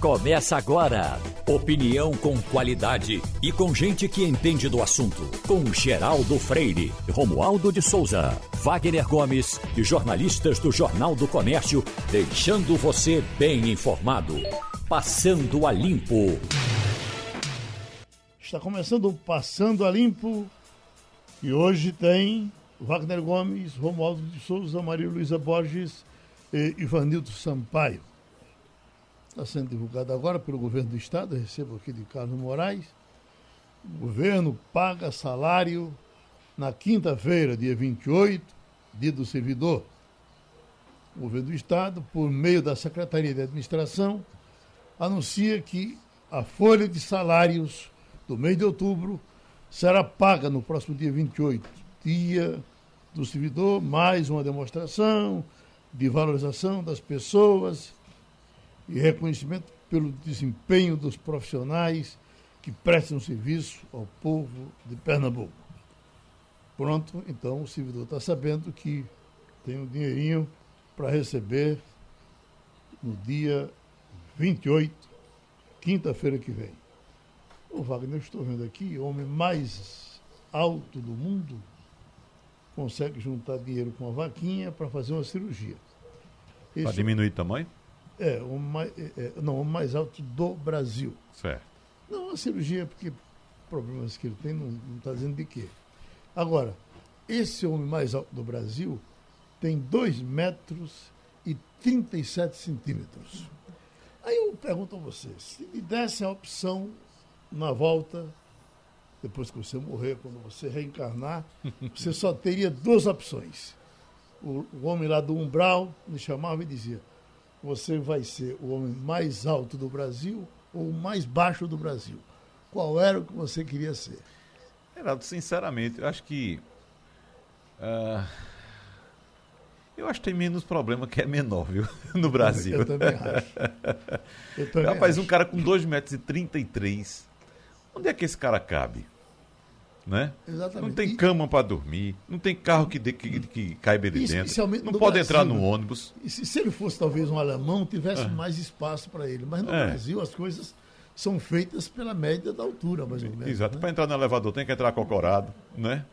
Começa agora. Opinião com qualidade e com gente que entende do assunto. Com Geraldo Freire, Romualdo de Souza, Wagner Gomes e jornalistas do Jornal do Comércio, deixando você bem informado. Passando a Limpo. Está começando o Passando a Limpo e hoje tem Wagner Gomes, Romualdo de Souza, Maria Luísa Borges e Ivanildo Sampaio. Está sendo divulgado agora pelo governo do estado, eu recebo aqui de Carlos Moraes. O governo paga salário na quinta-feira, dia 28, dia do servidor. O governo do estado, por meio da Secretaria de Administração, anuncia que a folha de salários do mês de outubro será paga no próximo dia 28, dia do servidor, mais uma demonstração de valorização das pessoas e reconhecimento pelo desempenho dos profissionais que prestam serviço ao povo de Pernambuco. Pronto, então o servidor está sabendo que tem um dinheirinho para receber no dia 28, quinta-feira que vem. O Wagner, eu estou vendo aqui, o homem mais alto do mundo consegue juntar dinheiro com a vaquinha para fazer uma cirurgia. Para diminuir o tamanho? É, o mais, é, é, não, o mais alto do Brasil. Certo. Não, a cirurgia, porque problemas que ele tem, não está dizendo de quê. Agora, esse homem mais alto do Brasil tem 2 metros e 37 centímetros. Aí eu pergunto a você, se me desse a opção na volta, depois que você morrer, quando você reencarnar, você só teria duas opções. O, o homem lá do umbral me chamava e dizia: você vai ser o homem mais alto do Brasil ou o mais baixo do Brasil? Qual era o que você queria ser? Geraldo, sinceramente, eu acho que. Uh, eu acho que tem menos problema que é menor, viu? No Brasil. Eu também acho. Eu também Rapaz, acho. um cara com 2,33 metros e 33, onde é que esse cara cabe? Né? Exatamente. Não tem cama para dormir, não tem carro que, de, que, que caiba ali dentro, não pode Brasil, entrar no ônibus. Se, se, ele fosse talvez um alemão, tivesse é. mais espaço para ele. Mas no é. Brasil as coisas são feitas pela média da altura, mais ou menos. Exato. Né? Para entrar no elevador tem que entrar cocorado, né?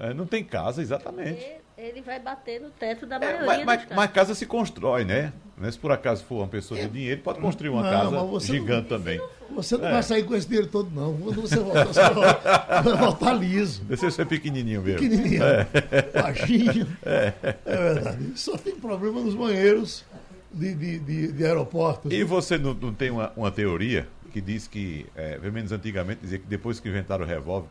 É, não tem casa, exatamente. Ele vai bater no teto da maioria é, mas, mas, mas, casa se constrói, né? Se por acaso for uma pessoa de dinheiro, pode construir uma não, casa gigante não, também. Você não é. vai sair com esse dinheiro todo, não. Quando você voltar, você vai voltar liso. Você ser pequenininho mesmo. Pequenininho. É. Baixinho. É. é verdade. Só tem problema nos banheiros de, de, de, de aeroportos. E você não, não tem uma, uma teoria que diz que, é, pelo menos antigamente, dizia que depois que inventaram o revólver,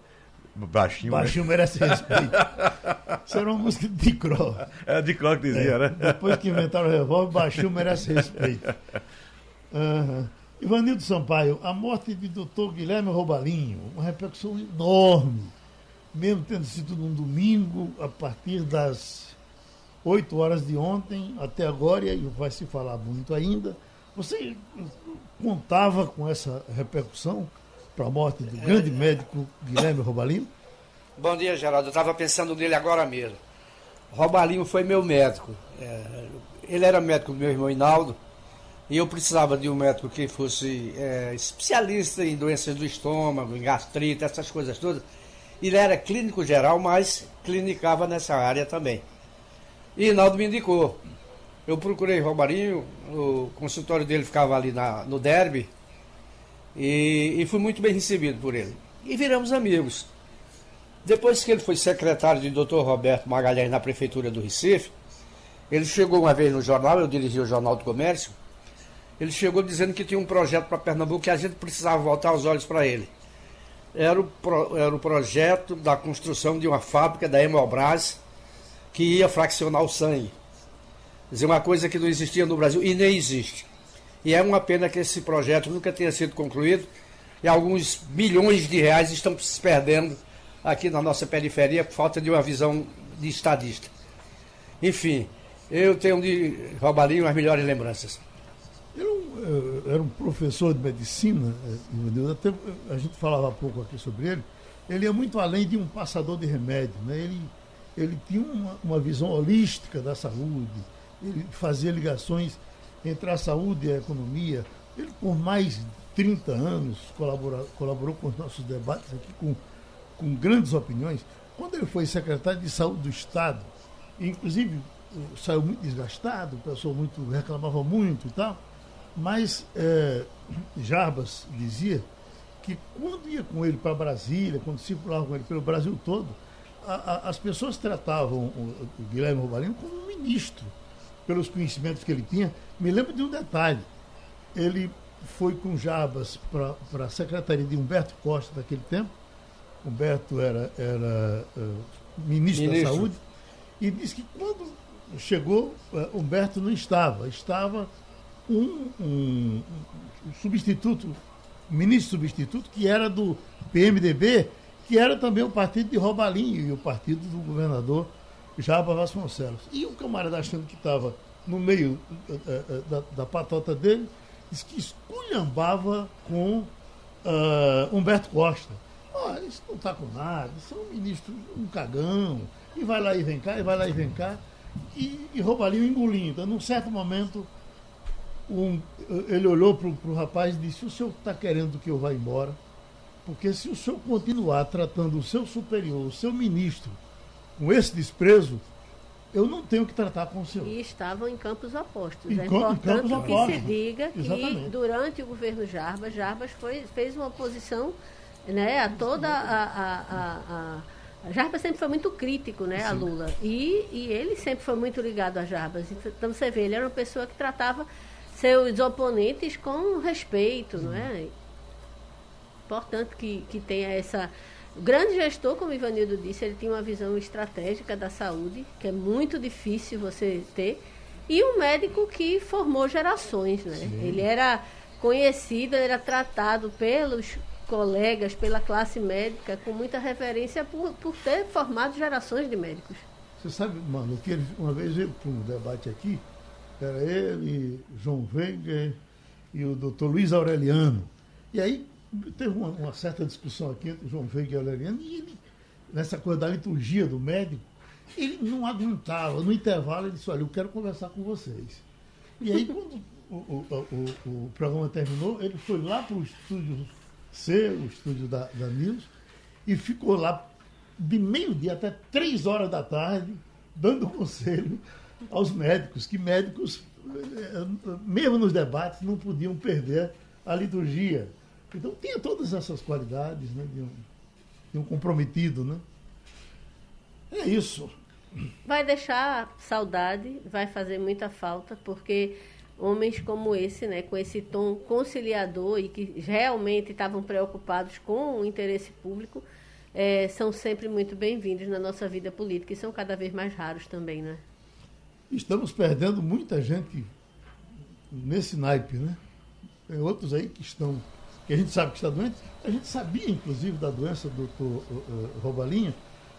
Baixinho. Baixinho né? merece respeito. Isso era uma música de Dicró. É de Dicró que dizia, é, né? Depois que inventaram o revólver, baixinho merece respeito. Uhum. Ivanildo Sampaio, a morte de doutor Guilherme Robalinho, uma repercussão enorme, mesmo tendo sido num domingo, a partir das 8 horas de ontem até agora, e vai se falar muito ainda. Você contava com essa repercussão? Para a morte do grande médico Guilherme Robalino? Bom dia, Geraldo. Eu estava pensando nele agora mesmo. Robalino foi meu médico. É, ele era médico do meu irmão Hinaldo e eu precisava de um médico que fosse é, especialista em doenças do estômago, em gastrite, essas coisas todas. Ele era clínico geral, mas clinicava nessa área também. E Hinaldo me indicou. Eu procurei Robarinho, o consultório dele ficava ali na, no Derby, e, e fui muito bem recebido por ele. E viramos amigos. Depois que ele foi secretário de Dr. Roberto Magalhães na Prefeitura do Recife, ele chegou uma vez no jornal, eu dirigi o Jornal do Comércio, ele chegou dizendo que tinha um projeto para Pernambuco que a gente precisava voltar os olhos para ele. Era o, pro, era o projeto da construção de uma fábrica da Hemobras que ia fraccionar o sangue. Quer dizer, uma coisa que não existia no Brasil e nem existe. E é uma pena que esse projeto nunca tenha sido concluído e alguns milhões de reais estão se perdendo aqui na nossa periferia por falta de uma visão de estadista. Enfim, eu tenho de Robalinho as melhores lembranças. Era um, era um professor de medicina, eh, até a gente falava pouco aqui sobre ele, ele é muito além de um passador de remédio, né? ele, ele tinha uma, uma visão holística da saúde, ele fazia ligações entre a saúde e a economia. Ele, por mais de 30 anos, colaborou, colaborou com os nossos debates aqui, com, com grandes opiniões. Quando ele foi secretário de Saúde do Estado, inclusive saiu muito desgastado, o pessoal muito, reclamava muito e tal, mas é, Jarbas dizia que quando ia com ele para Brasília, quando circulava com ele pelo Brasil todo, a, a, as pessoas tratavam o, o Guilherme Robalino como um ministro, pelos conhecimentos que ele tinha. Me lembro de um detalhe. Ele foi com Jarbas para a secretaria de Humberto Costa daquele tempo. Humberto era, era uh, ministro, ministro, da Saúde. E disse que quando chegou, uh, Humberto não estava. Estava um, um, um substituto ministro substituto, que era do PMDB, que era também o partido de Robalinho e o partido do governador Jaba Vasconcelos. E o camarada achando que estava no meio uh, da, da, patota dele, disse que esculhambava com Humberto Costa. Olha, isso não está com nada, isso é um ministro, um cagão, e vai lá e vem cá, e vai lá e vem cá. E, e Robalinho engolindo. Então, num certo momento, um, ele olhou para o rapaz e disse: O senhor está querendo que eu vá embora? Porque se o senhor continuar tratando o seu superior, o seu ministro, com esse desprezo, eu não tenho que tratar com o senhor. E estavam em campos opostos. Em é importante que opostos. se diga Exatamente. que durante o governo Jarbas, Jarbas foi, fez uma oposição né, a toda a, a, a, a Jarbas sempre foi muito crítico né, a Lula. E, e ele sempre foi muito ligado a Jarbas. Então você vê, ele era uma pessoa que tratava seus oponentes com respeito, não é? Importante que, que tenha essa. O grande gestor, como Ivanildo disse, ele tinha uma visão estratégica da saúde, que é muito difícil você ter, e um médico que formou gerações, né? Sim. Ele era conhecido, ele era tratado pelos colegas, pela classe médica, com muita reverência por, por ter formado gerações de médicos. Você sabe, mano, que ele, uma vez eu um debate aqui, era ele, João Wenger e o doutor Luiz Aureliano. E aí teve uma, uma, certa discussão aqui entre o João Wenger e o Aureliano, e ele, nessa coisa da liturgia do médico, ele não aguentava. No intervalo, ele disse, olha, eu quero conversar com vocês. E aí, quando o, o, o, o programa terminou, ele foi lá para o estúdio C, o estúdio da, da News, e ficou lá de meio-dia até três horas da tarde, dando conselho aos médicos, que médicos, mesmo nos debates, não podiam perder a liturgia. Então tinha todas essas qualidades né, de, um, de um comprometido. Né? É isso. Vai deixar saudade, vai fazer muita falta, porque homens como esse, né, com esse tom conciliador e que realmente estavam preocupados com o interesse público, é, são sempre muito bem-vindos na nossa vida política e são cada vez mais raros também, né? Estamos perdendo muita gente nesse naipe, né? Tem outros aí que estão, que a gente sabe que está doente. A gente sabia, inclusive, da doença do doutor Robalinha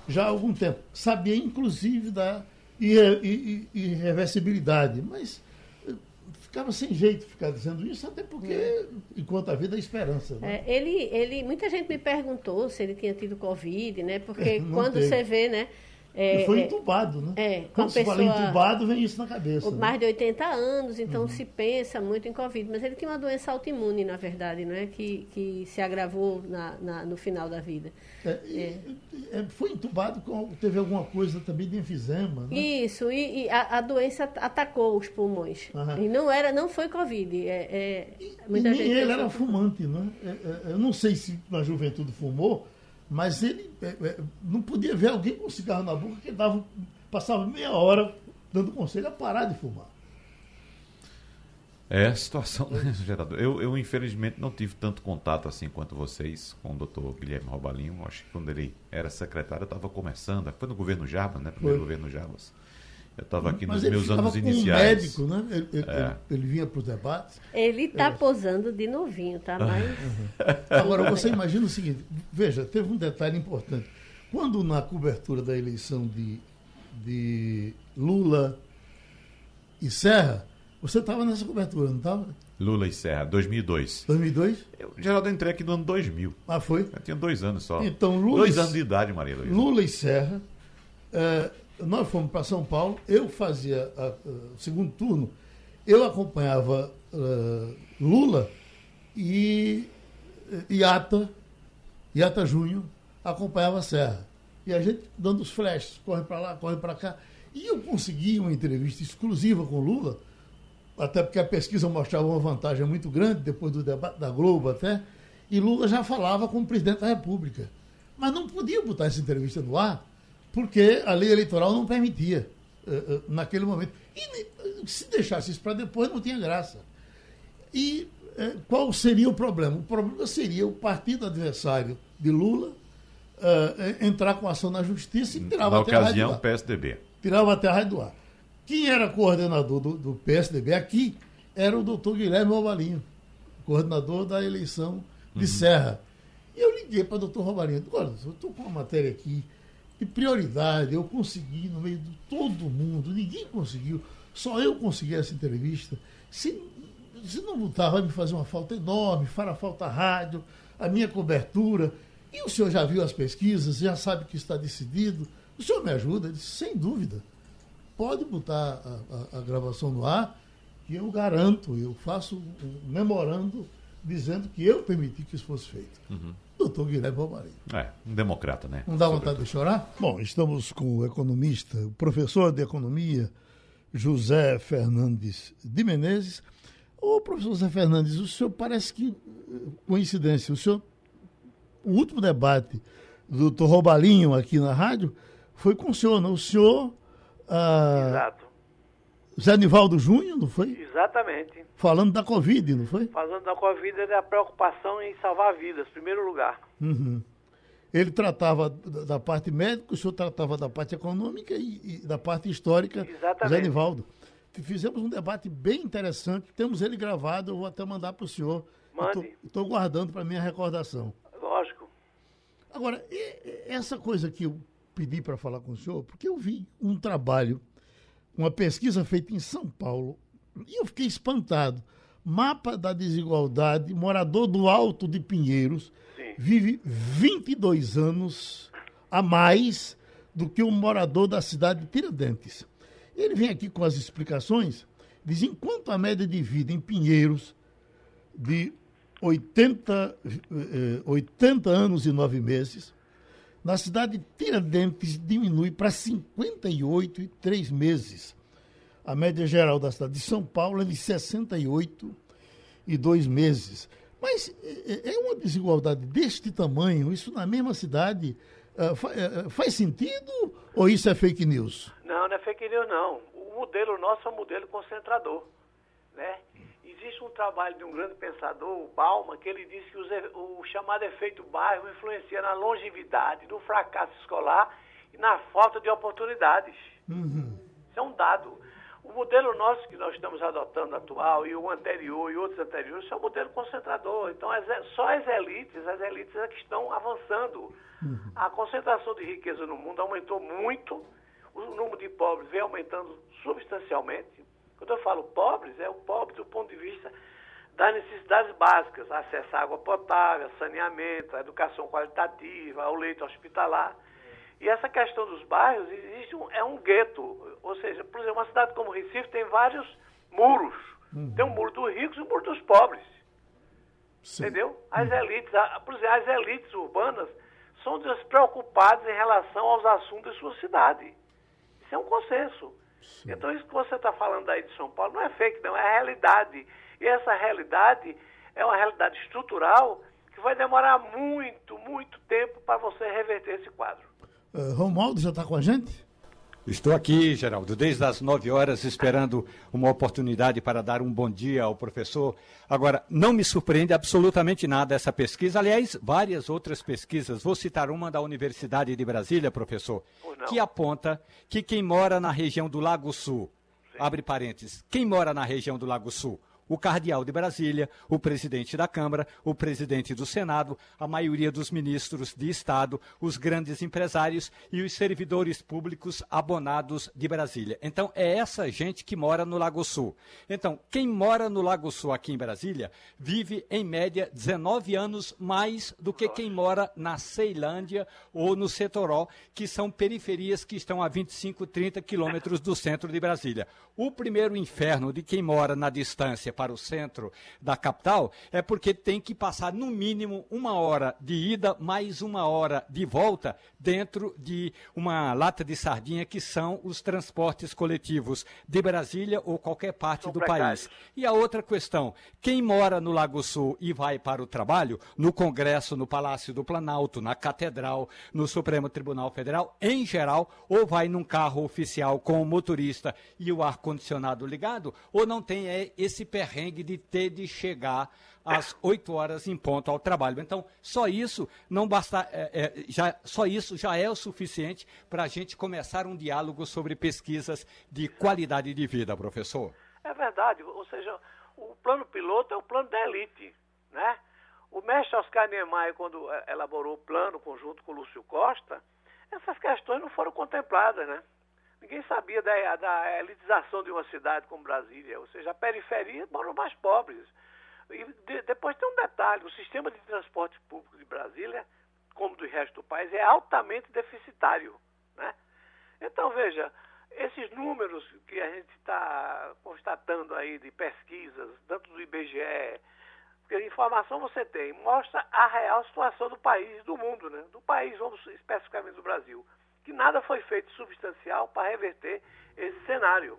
já há algum tempo. Sabia, inclusive, da irreversibilidade. Mas uh, ficava sem jeito ficar dizendo isso, até porque, é. enquanto a vida, é esperança. Né? É, ele, ele, muita gente me perguntou se ele tinha tido Covid, né? Porque quando teve. você vê, né? É, e foi é, entubado, né? É, Quando se pessoa, fala entubado, vem isso na cabeça. Né? Mais né? de 80 anos, então uhum. se pensa muito em Covid. Mas ele tinha uma doença autoimune, na verdade, não é? Que, que se agravou na, na no final da vida. É, é. é, foi entubado, com, teve alguma coisa também de enfisema, né? Isso, e, e a, a, doença atacou os pulmões. Uhum. E não, era, não foi Covid. É, é e, e nem ele era fumante, né? eu não sei se na juventude fumou, mas ele é, é, não podia ver alguém com cigarro na boca que dava, passava meia hora dando conselho a parar de fumar. É a situação, né, gerador? Eu, eu, infelizmente, não tive tanto contato assim quanto vocês com o doutor Guilherme Robalinho. Acho que quando ele era secretário, eu estava começando. Foi no governo Jarbas, né? Primeiro Foi. governo Jarbas. Eu estava aqui Mas nos meus anos iniciais. Um médico, né? Ele, ele, é. ele vinha para os debates. Ele está é. posando de novinho, tá? Mas... Uhum. Agora, você imagina o seguinte: veja, teve um detalhe importante. Quando na cobertura da eleição de, de Lula e Serra, você estava nessa cobertura, não estava? Lula e Serra, 2002. 2002? Eu, Geraldo, entrei aqui no ano 2000. Ah, foi? Eu tinha dois anos só. Então, Lula dois anos de idade, Maria Luísa. Lula e Serra. É, nós fomos para São Paulo, eu fazia o segundo turno eu acompanhava uh, Lula e Iata, Iata Júnior, acompanhava Serra. E a gente dando os flashes, corre para lá, corre para cá. E eu consegui uma entrevista exclusiva com Lula, até porque a pesquisa mostrava uma vantagem muito grande, depois do debate da Globo até, e Lula já falava como presidente da República. Mas não podia botar essa entrevista no ar, porque a lei eleitoral não permitia, uh, uh, naquele momento. E se deixasse isso para depois, não tinha graça. E uh, qual seria o problema? O problema seria o partido adversário de Lula entrar com ação na justiça e tirar Na ocasião, o PSDB tirava a terra do ar. Quem era coordenador do, do PSDB aqui era o doutor Guilherme Robalinho, coordenador da eleição de uhum. Serra. E eu liguei para o doutor Robalinho, olha, eu estou com uma matéria aqui de prioridade, eu consegui no meio de todo mundo, ninguém conseguiu, só eu consegui essa entrevista. Se, se não botar, vai me fazer uma falta enorme, fará falta rádio, a minha cobertura. E o senhor já viu as pesquisas, já sabe que está decidido. O senhor me ajuda? Disse, sem dúvida. Pode botar a, a, a gravação no ar, que eu garanto, eu faço um memorando dizendo que eu permiti que isso fosse feito. Uhum. Doutor Guilherme Romarinho. É, um democrata, né? Não dá vontade de chorar? Bom, estamos com o economista, o professor de economia, José Fernandes de Menezes. Ô, professor José Fernandes, o senhor parece que, coincidência, o senhor, o último debate do doutor Robalinho aqui na rádio, foi com o senhor, não? O senhor. Ah, Exato. Zé Nivaldo Júnior, não foi? Exatamente. Falando da Covid, não foi? Falando da Covid e da preocupação em salvar vidas, em primeiro lugar. Uhum. Ele tratava da parte médica, o senhor tratava da parte econômica e, e da parte histórica. Exatamente. Zé Nivaldo. Fizemos um debate bem interessante, temos ele gravado, eu vou até mandar para o senhor. Mande. Estou guardando para minha recordação. Lógico. Agora, essa coisa que eu pedi para falar com o senhor, porque eu vi um trabalho, uma pesquisa feita em São Paulo, e eu fiquei espantado. Mapa da desigualdade, morador do Alto de Pinheiros, Sim. vive 22 anos a mais do que o morador da cidade de Tiradentes. Ele vem aqui com as explicações, diz, enquanto a média de vida em Pinheiros de 80, 80 eh, anos e 9 meses, na cidade de Tiradentes diminui para 58 e 3 meses. A média geral da cidade de São Paulo é de 68 e 2 meses. Mas é, é uma desigualdade deste tamanho, isso na mesma cidade, uh, faz sentido ou isso é fake news? Não, não é fake news não. O modelo nosso é um modelo concentrador. Né? Existe um trabalho de um grande pensador, o Bauman, que ele disse que o, chamado efeito bairro influencia na longevidade, no fracasso escolar e na falta de oportunidades. Uhum. Isso é um dado. O modelo nosso que nós estamos adotando atual e o anterior e outros anteriores é um modelo concentrador. Então, as, só as elites, as elites é que estão avançando. Uhum. A concentração de riqueza no mundo aumentou muito, o número de pobres vem aumentando substancialmente. Quando eu falo pobres, é o pobre do ponto de vista das necessidades básicas, acesso à água potável, saneamento, à educação qualitativa, ao leito hospitalar. E essa questão dos bairros existe um, é um gueto, ou seja, por exemplo, uma cidade como Recife tem vários muros. Uhum. Tem o um muro dos ricos e o um muro dos pobres. Sim. Entendeu? As uhum. elites, por exemplo, as elites urbanas são despreocupadas em relação aos assuntos de sua cidade. Isso é um consenso. Sim. Então, isso que você está falando aí de São Paulo não é fake, não, é realidade. E essa realidade é uma realidade estrutural que vai demorar muito, muito tempo para você reverter esse quadro. Uh, Romualdo já está com a gente? Estou aqui, Geraldo, desde as 9 horas, esperando uma oportunidade para dar um bom dia ao professor. Agora, não me surpreende absolutamente nada essa pesquisa. Aliás, várias outras pesquisas. Vou citar uma da Universidade de Brasília, professor, que aponta que quem mora na região do Lago Sul, Sim. abre parênteses, quem mora na região do Lago Sul, o cardeal de Brasília, o presidente da Câmara, o presidente do Senado, a maioria dos ministros de Estado, os grandes empresários e os servidores públicos abonados de Brasília. Então, é essa gente que mora no Lago Sul. Então, quem mora no Lago Sul aqui em Brasília vive, em média, 19 anos mais do que quem mora na Ceilândia ou no Setoró, que são periferias que estão a 25, 30 quilômetros do centro de Brasília. O primeiro inferno de quem mora na distância para o centro da capital é porque tem que passar no mínimo uma hora de ida mais uma hora de volta dentro de uma lata de sardinha que são os transportes coletivos de Brasília ou qualquer parte do país. E a outra questão, quem mora no Lago Sul e vai para o trabalho, no Congresso, no Palácio do Planalto, na Catedral, no Supremo Tribunal Federal, em geral, ou vai num carro oficial com o motorista e o ar ar-condicionado ligado, ou não tem é, esse perrengue de ter de chegar às 8 horas em ponto ao trabalho. Então, só isso não basta, é, é, já, só isso já é o suficiente para a gente começar um diálogo sobre pesquisas de qualidade de vida, professor. É verdade, ou seja, o plano piloto é o plano da elite, né? O mestre Oscar Niemeyer, quando é, elaborou o plano conjunto com o Lúcio Costa, essas questões não foram contempladas, né? Ninguém sabia da, da elitização de uma cidade como Brasília, ou seja, a periferia moram mais pobres. E de, depois tem um detalhe: o sistema de transporte público de Brasília, como do resto do país, é altamente deficitário. Né? Então, veja, esses números que a gente está constatando aí de pesquisas, tanto do IBGE, porque informação você tem, mostra a real situação do país, do mundo, né? do país, vamos especificamente do Brasil que nada foi feito substancial para reverter esse cenário.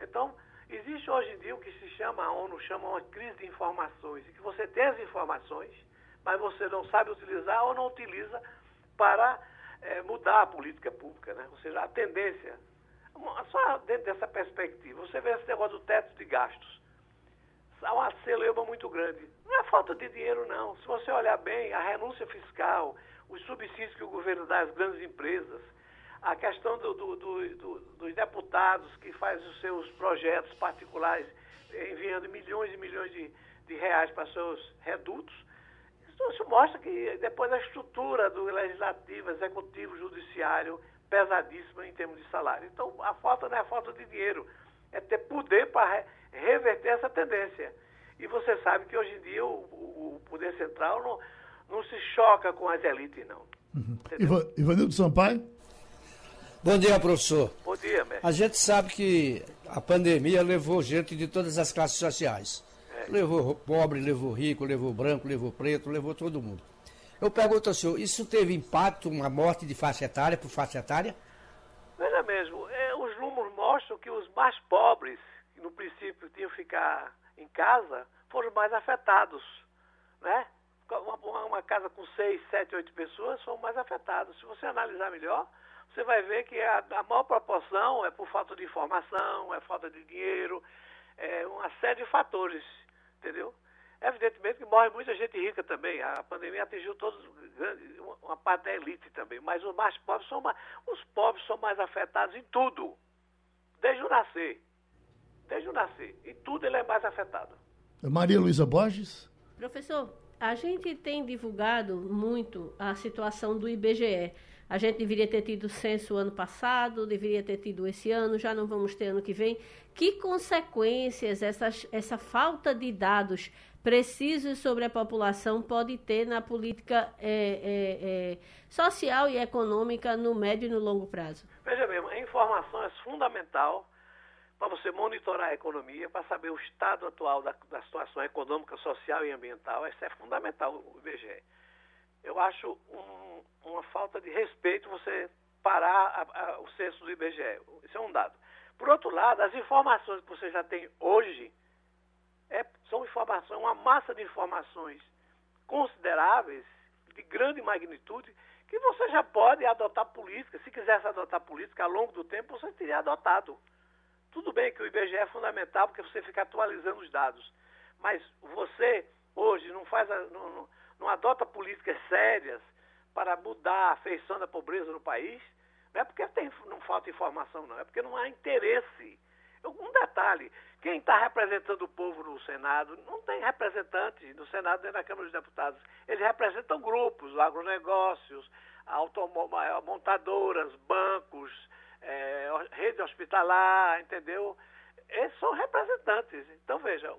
Então, existe hoje em dia o que se chama, a ONU chama uma crise de informações, em que você tem as informações, mas você não sabe utilizar ou não utiliza para é, mudar a política pública, né? ou seja, a tendência. Só dentro dessa perspectiva, você vê esse negócio do teto de gastos. Há uma celeuma muito grande. Não é falta de dinheiro, não. Se você olhar bem, a renúncia fiscal, os subsídios que o governo dá às grandes empresas, a questão do, do, do, dos deputados que fazem os seus projetos particulares, enviando milhões e milhões de, de reais para seus redutos, isso mostra que depois a estrutura do legislativo, executivo, judiciário, pesadíssima em termos de salário. Então, a falta não é a falta de dinheiro, é ter poder para reverter essa tendência. E você sabe que hoje em dia o, o poder central não, não se choca com as elites, não. Uhum. Ivanildo Sampaio? Bom dia, professor. Bom dia, mestre. A gente sabe que a pandemia levou gente de todas as classes sociais. É. Levou pobre, levou rico, levou branco, levou preto, levou todo mundo. Eu pergunto ao senhor, isso teve impacto, uma morte de faixa etária por faixa etária? Veja mesmo, é, os números mostram que os mais pobres, que no princípio tinham que ficar em casa, foram mais afetados. Né? Uma, uma casa com seis, sete, oito pessoas foram mais afetados. Se você analisar melhor, você vai ver que a, a maior proporção é por falta de informação, é falta de dinheiro, é uma série de fatores, entendeu? Evidentemente que morre muita gente rica também. A pandemia atingiu todos, uma parte da elite também. Mas os mais pobres são mais, os pobres são mais afetados em tudo. Desde o nascer. Desde o nascer. Em tudo ele é mais afetado. Maria Luísa Borges. Professor, a gente tem divulgado muito a situação do IBGE. A gente deveria ter tido censo ano passado, deveria ter tido esse ano, já não vamos ter ano que vem. Que consequências essa, essa falta de dados precisos sobre a população pode ter na política é, é, é, social e econômica no médio e no longo prazo? Veja mesmo, a informação é fundamental para você monitorar a economia, para saber o estado atual da, da situação econômica, social e ambiental. Isso é fundamental, o IBGE eu acho um, uma falta de respeito você parar a, a, o censo do IBGE. Isso é um dado. Por outro lado, as informações que você já tem hoje é, são informações, uma massa de informações consideráveis, de grande magnitude, que você já pode adotar política. Se quisesse adotar política ao longo do tempo, você teria adotado. Tudo bem que o IBGE é fundamental porque você fica atualizando os dados. Mas você, hoje, não faz. A, não, não adota políticas sérias para mudar a feição da pobreza no país, não é porque tem, não falta informação, não, é porque não há interesse. Um detalhe, Quem está representando o povo no Senado não tem representante no Senado nem na Câmara dos Deputados. Eles representam grupos, agronegócios, montadoras, bancos, é, rede hospitalar, entendeu? Esses são representantes. Então, veja,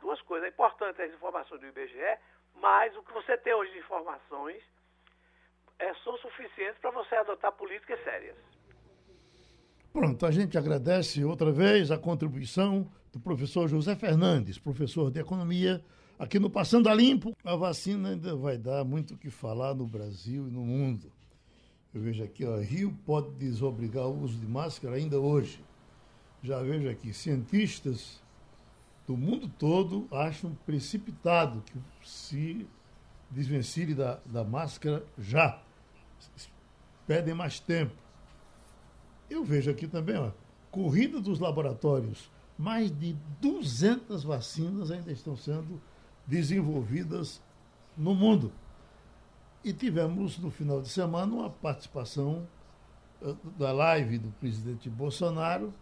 duas coisas. É importante as informações do IBGE, mas o que você tem hoje de informações é, são suficientes para você adotar políticas sérias. Pronto, a gente agradece outra vez a contribuição do professor José Fernandes, professor de Economia, aqui no Passando a Limpo. A vacina ainda vai dar muito o que falar no Brasil e no mundo. Eu vejo aqui, ó, Rio pode desobrigar o uso de máscara ainda hoje. Já vejo aqui, cientistas do mundo todo acham precipitado que se desvencilhe da, da máscara já. Pedem mais tempo. Eu vejo aqui também, ó, corrida dos laboratórios. Mais de 200 vacinas ainda estão sendo desenvolvidas no mundo. E tivemos no final de semana uma participação uh, da live do presidente Bolsonaro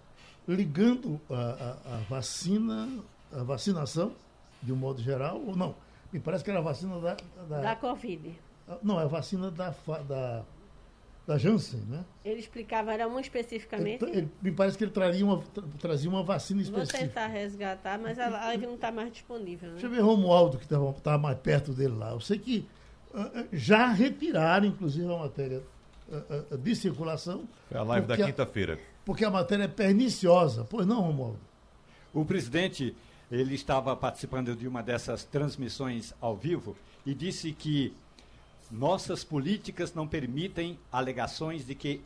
ligando a, a, a, vacina, a vacinação, de um modo geral, ou não? Me parece que era a vacina da. Da, da Covid. Ah, não, é a vacina da, da, da Janssen, né? Ele explicava, era uma especificamente. Ele, ele, me parece que ele traria uma, trazia uma vacina específica. Vou tentar resgatar, mas a live não está mais disponível. Né? Deixa eu ver Romualdo, que estava mais perto dele lá. Eu sei que uh, já retiraram, inclusive, a matéria uh, uh, de circulação. É a live da quinta-feira. Porque a matéria é perniciosa. Pois não, Romualdo? O presidente, ele estava participando de uma dessas transmissões ao vivo e disse que nossas políticas não permitem alegações de que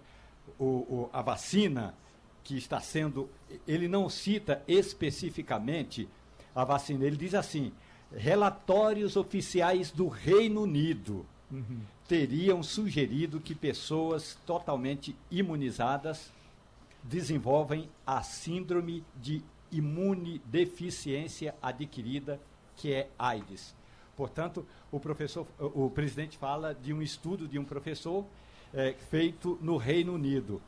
o, o, a vacina que está sendo. Ele não cita especificamente a vacina, ele diz assim: relatórios oficiais do Reino Unido uhum. teriam sugerido que pessoas totalmente imunizadas desenvolvem a síndrome de imunodeficiência adquirida, que é AIDS. Portanto, o professor, o presidente fala de um estudo de um professor é, feito no Reino Unido,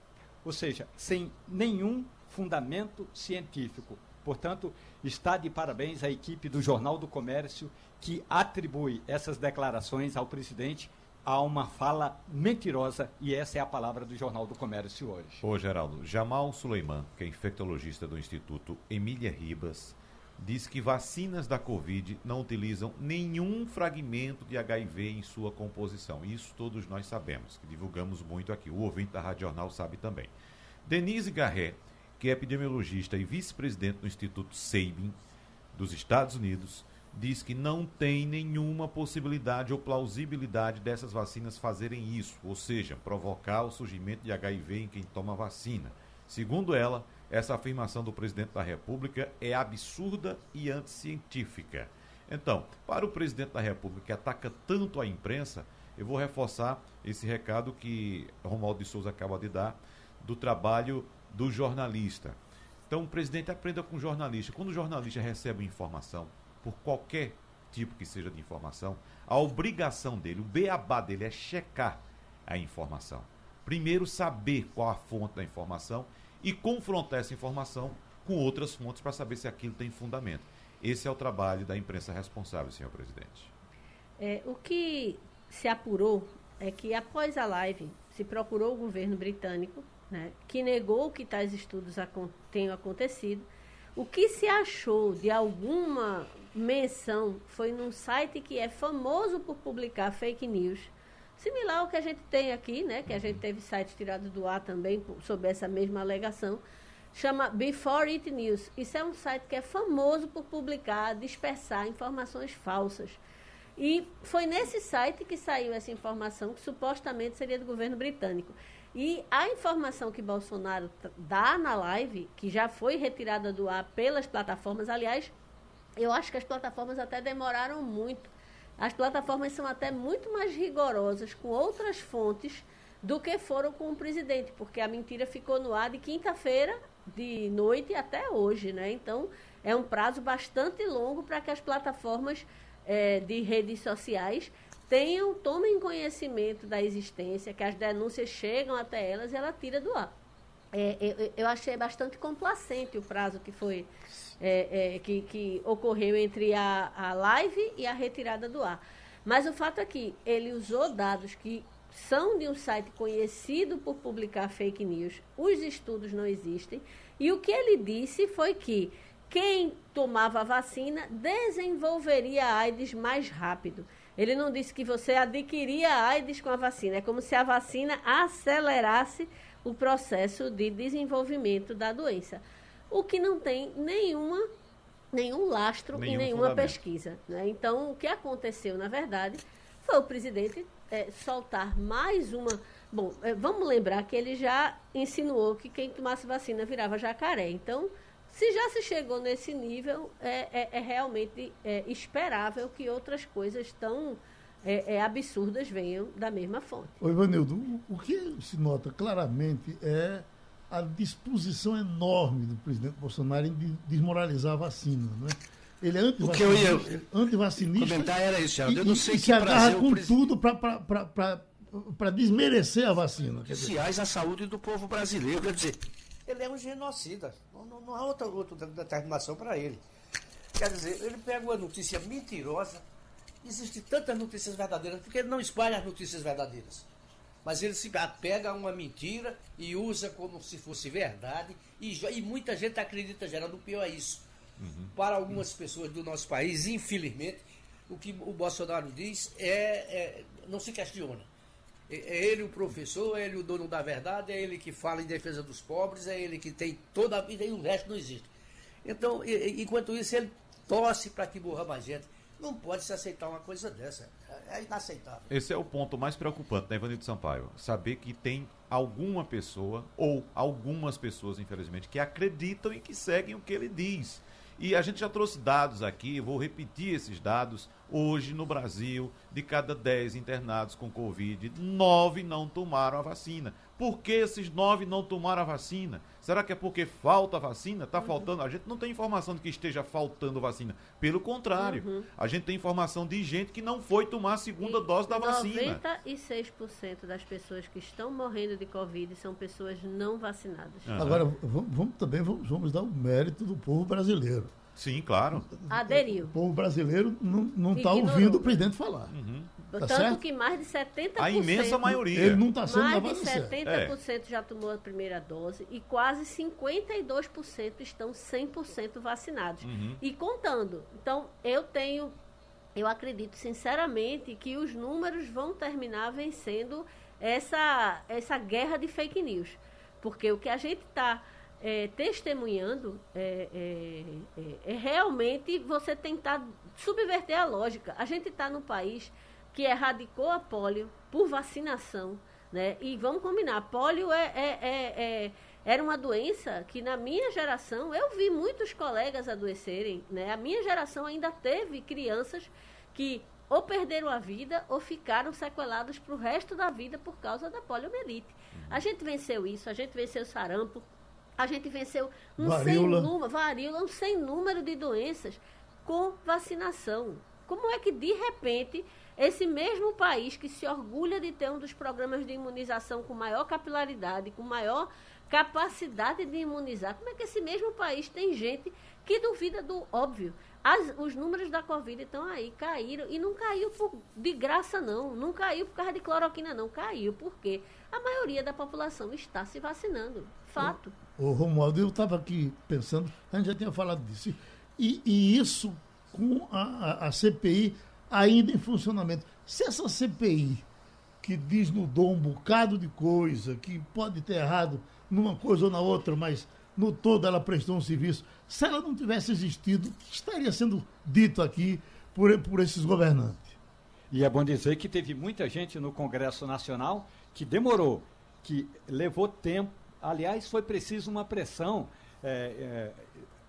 ou seja, sem nenhum fundamento científico. Portanto, está de parabéns a equipe do Jornal do Comércio que atribui essas declarações ao presidente a uma fala mentirosa e essa é a palavra do Jornal do Comércio hoje. Ô Geraldo, Jamal Suleiman, que é infectologista do Instituto Emília Ribas, diz que vacinas da Covid não utilizam nenhum fragmento de HIV em sua composição. Isso todos nós sabemos, que divulgamos muito aqui. O ouvinte da Rádio Jornal sabe também. Denise Garret, que é epidemiologista e vice-presidente do Instituto Sabin dos Estados Unidos, diz que não tem nenhuma possibilidade ou plausibilidade dessas vacinas fazerem isso, ou seja, provocar o surgimento de HIV em quem toma vacina. Segundo ela, essa afirmação do presidente da República é absurda e anticientífica. Então, para o presidente da República que ataca tanto a imprensa, eu vou reforçar esse recado que Romualdo de Souza acaba de dar do trabalho do jornalista. Então, o presidente aprenda com o jornalista. Quando o jornalista recebe informação, por qualquer tipo que seja de informação, a obrigação dele, o beabá dele é checar a informação. Primeiro, saber qual a fonte da informação e confrontar essa informação com outras fontes para saber se aquilo tem fundamento. Esse é o trabalho da imprensa responsável, senhor presidente. É, o que se apurou é que após a live se procurou o governo britânico, né, que negou que tais estudos tenham acontecido. O que se achou de alguma menção foi num site que é famoso por publicar fake news, similar ao que a gente tem aqui, né? Que a gente teve sites tirados do ar também sobre essa mesma alegação. Chama Before It News. Isso é um site que é famoso por publicar, dispersar informações falsas. E foi nesse site que saiu essa informação que supostamente seria do governo britânico. E a informação que Bolsonaro dá na live, que já foi retirada do ar pelas plataformas, aliás, eu acho que as plataformas até demoraram muito. As plataformas são até muito mais rigorosas com outras fontes do que foram com o presidente, porque a mentira ficou no ar de quinta-feira de noite até hoje, né? Então é um prazo bastante longo para que as plataformas é, de redes sociais tenham, tomem conhecimento da existência, que as denúncias chegam até elas e ela tira do ar. É, eu, eu, achei bastante complacente o prazo que foi é, é, que, que ocorreu entre a, a live e a retirada do ar. Mas o fato é que ele usou dados que são de um site conhecido por publicar fake news, os estudos não existem, e o que ele disse foi que quem tomava a vacina desenvolveria a AIDS mais rápido. Ele não disse que você adquiria AIDS com a vacina, é como se a vacina acelerasse o processo de desenvolvimento da doença. O que não tem nenhuma, nenhum lastro Nenhum e nenhuma pesquisa. Né? Então, o que aconteceu, na verdade, foi o presidente é, soltar mais uma. Bom, é, vamos lembrar que ele já insinuou que quem tomasse vacina virava jacaré. Então, se já se chegou nesse nível, é, é, é realmente é, esperável que outras coisas tão é, é, absurdas venham da mesma fonte. Oi, Ivanildo, o, o que se nota claramente é a disposição enorme do presidente Bolsonaro em desmoralizar a vacina, não é? Ele é antivacinista. O que eu ia antivacinista comentar era isso, Geraldo. Eu não sei e, que se agarra com tudo para desmerecer a vacina. Sociais a saúde do povo brasileiro. Quer dizer, ele é um genocida. Não, não, não há outra, outra determinação para ele. Quer dizer, ele pega uma notícia mentirosa. Existem tantas notícias verdadeiras, porque ele não espalha as notícias verdadeiras. Mas ele se apega a uma mentira e usa como se fosse verdade. E, e muita gente acredita, gerando o pior é isso. Uhum. Para algumas pessoas do nosso país, infelizmente, o que o Bolsonaro diz é, é não se questiona. É, é ele o professor, é ele o dono da verdade, é ele que fala em defesa dos pobres, é ele que tem toda a vida e o resto não existe. Então, enquanto isso, ele torce para que morra mais gente. Não pode se aceitar uma coisa dessa. É inaceitável. Esse é o ponto mais preocupante, né, Ivanildo Sampaio? Saber que tem alguma pessoa, ou algumas pessoas, infelizmente, que acreditam e que seguem o que ele diz. E a gente já trouxe dados aqui, vou repetir esses dados. Hoje, no Brasil, de cada 10 internados com Covid, 9 não tomaram a vacina. Por que esses 9 não tomaram a vacina? Será que é porque falta vacina? Está uhum. faltando? A gente não tem informação de que esteja faltando vacina. Pelo contrário, uhum. a gente tem informação de gente que não foi tomar a segunda e dose da vacina. 96% das pessoas que estão morrendo de Covid são pessoas não vacinadas. Uhum. Agora, vamos, vamos também vamos, vamos dar o mérito do povo brasileiro. Sim, claro. Aderiu. O povo brasileiro não está ouvindo o presidente falar. Uhum. Tá Tanto certo? que mais de 70%. A imensa maioria. Ele não está sendo Mais de 70% é. já tomou a primeira dose e quase 52% estão 100% vacinados. Uhum. E contando. Então, eu tenho. Eu acredito sinceramente que os números vão terminar vencendo essa, essa guerra de fake news. Porque o que a gente está é, testemunhando é, é, é, é, realmente você tentar subverter a lógica. A gente está num país que erradicou a polio por vacinação, né? E vamos combinar, polio é, é, era uma doença que na minha geração eu vi muitos colegas adoecerem, né? A minha geração ainda teve crianças que ou perderam a vida ou ficaram sequelados para o resto da vida por causa da poliomielite. A gente venceu isso, a gente venceu sarampo, a gente venceu um varíola. sem número, varíola, um sem número de doenças com vacinação. Como é que de repente esse mesmo país que se orgulha de ter um dos programas de imunização com maior capilaridade, com maior capacidade de imunizar, como é que esse mesmo país tem gente que duvida do óbvio? As, os números da Covid estão aí, caíram, e não caiu por, de graça, não. Não caiu por causa de cloroquina, não. Caiu porque a maioria da população está se vacinando. Fato. O, o Romualdo, eu estava aqui pensando, a gente já tinha falado disso. E, e isso com a, a, a, CPI ainda em funcionamento. Se essa CPI, que desnudou um bocado de coisa, que pode ter errado numa coisa ou na outra, mas no todo ela prestou um serviço, se ela não tivesse existido, o que estaria sendo dito aqui por, por esses governantes? E é bom dizer que teve muita gente no Congresso Nacional que demorou, que levou tempo. Aliás, foi preciso uma pressão, é, é,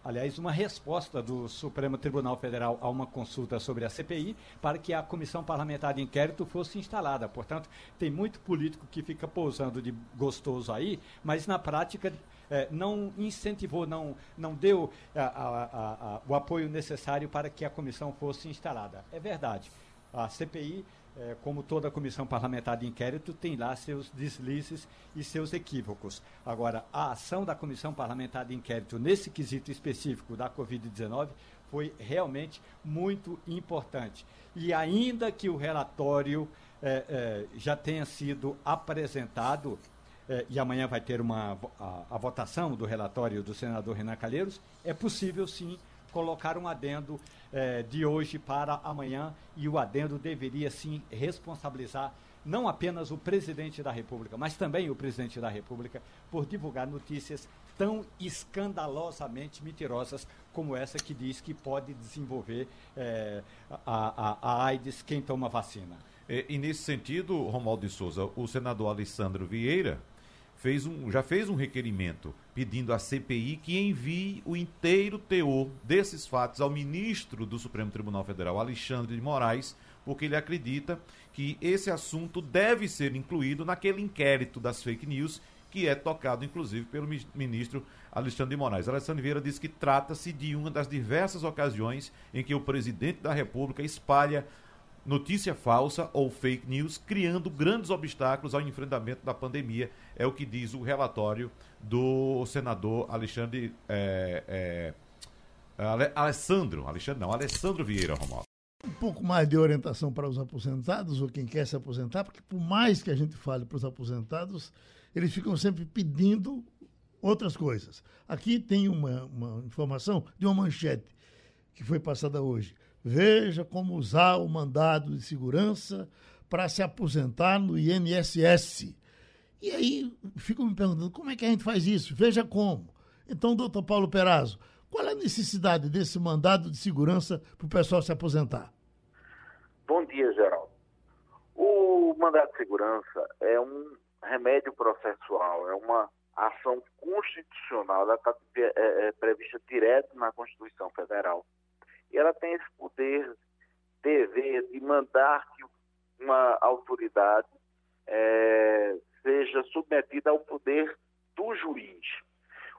aliás, uma resposta do Supremo Tribunal Federal a uma consulta sobre a CPI para que a Comissão Parlamentar de Inquérito fosse instalada. Portanto, tem muito político que fica pousando de gostoso aí, mas na prática é, não incentivou, não, não deu a, a, a, o apoio necessário para que a comissão fosse instalada. É verdade. A CPI é, como toda comissão parlamentar de inquérito, tem lá seus deslizes e seus equívocos. Agora, a ação da comissão parlamentar de inquérito nesse quesito específico da Covid-19 foi realmente muito importante. E ainda que o relatório é, é, já tenha sido apresentado, é, e amanhã vai ter uma, a, a votação do relatório do senador Renan Calheiros, é possível sim colocar um adendo eh, de hoje para amanhã e o adendo deveria sim responsabilizar não apenas o presidente da República, mas também o presidente da República por divulgar notícias tão escandalosamente mentirosas como essa que diz que pode desenvolver eh, a, a, a AIDS quem toma vacina. E, e, nesse sentido, Romualdo de Souza, o senador Alessandro Vieira fez um, já fez um requerimento pedindo à CPI que envie o inteiro teor desses fatos ao ministro do Supremo Tribunal Federal, Alexandre de Moraes, porque ele acredita que esse assunto deve ser incluído naquele inquérito das fake news que é tocado inclusive pelo ministro Alexandre de Moraes. Alessandro Vieira diz que trata-se de uma das diversas ocasiões em que o presidente da República espalha notícia falsa ou fake news, criando grandes obstáculos ao enfrentamento da pandemia, é o que diz o relatório do senador Alexandre. É, é, Ale, Alessandro, Alexandre não, Alessandro Vieira Romualdo. Um pouco mais de orientação para os aposentados ou quem quer se aposentar, porque por mais que a gente fale para os aposentados, eles ficam sempre pedindo outras coisas. Aqui tem uma, uma informação de uma manchete que foi passada hoje. Veja como usar o mandado de segurança para se aposentar no INSS. E aí fico me perguntando como é que a gente faz isso? Veja como. Então, doutor Paulo Perazzo, qual é a necessidade desse mandado de segurança para o pessoal se aposentar? Bom dia, Geraldo. O mandado de segurança é um remédio processual, é uma ação constitucional, ela está é, é, prevista direto na Constituição Federal e ela tem esse poder, dever de mandar que uma autoridade é, seja submetida ao poder do juiz.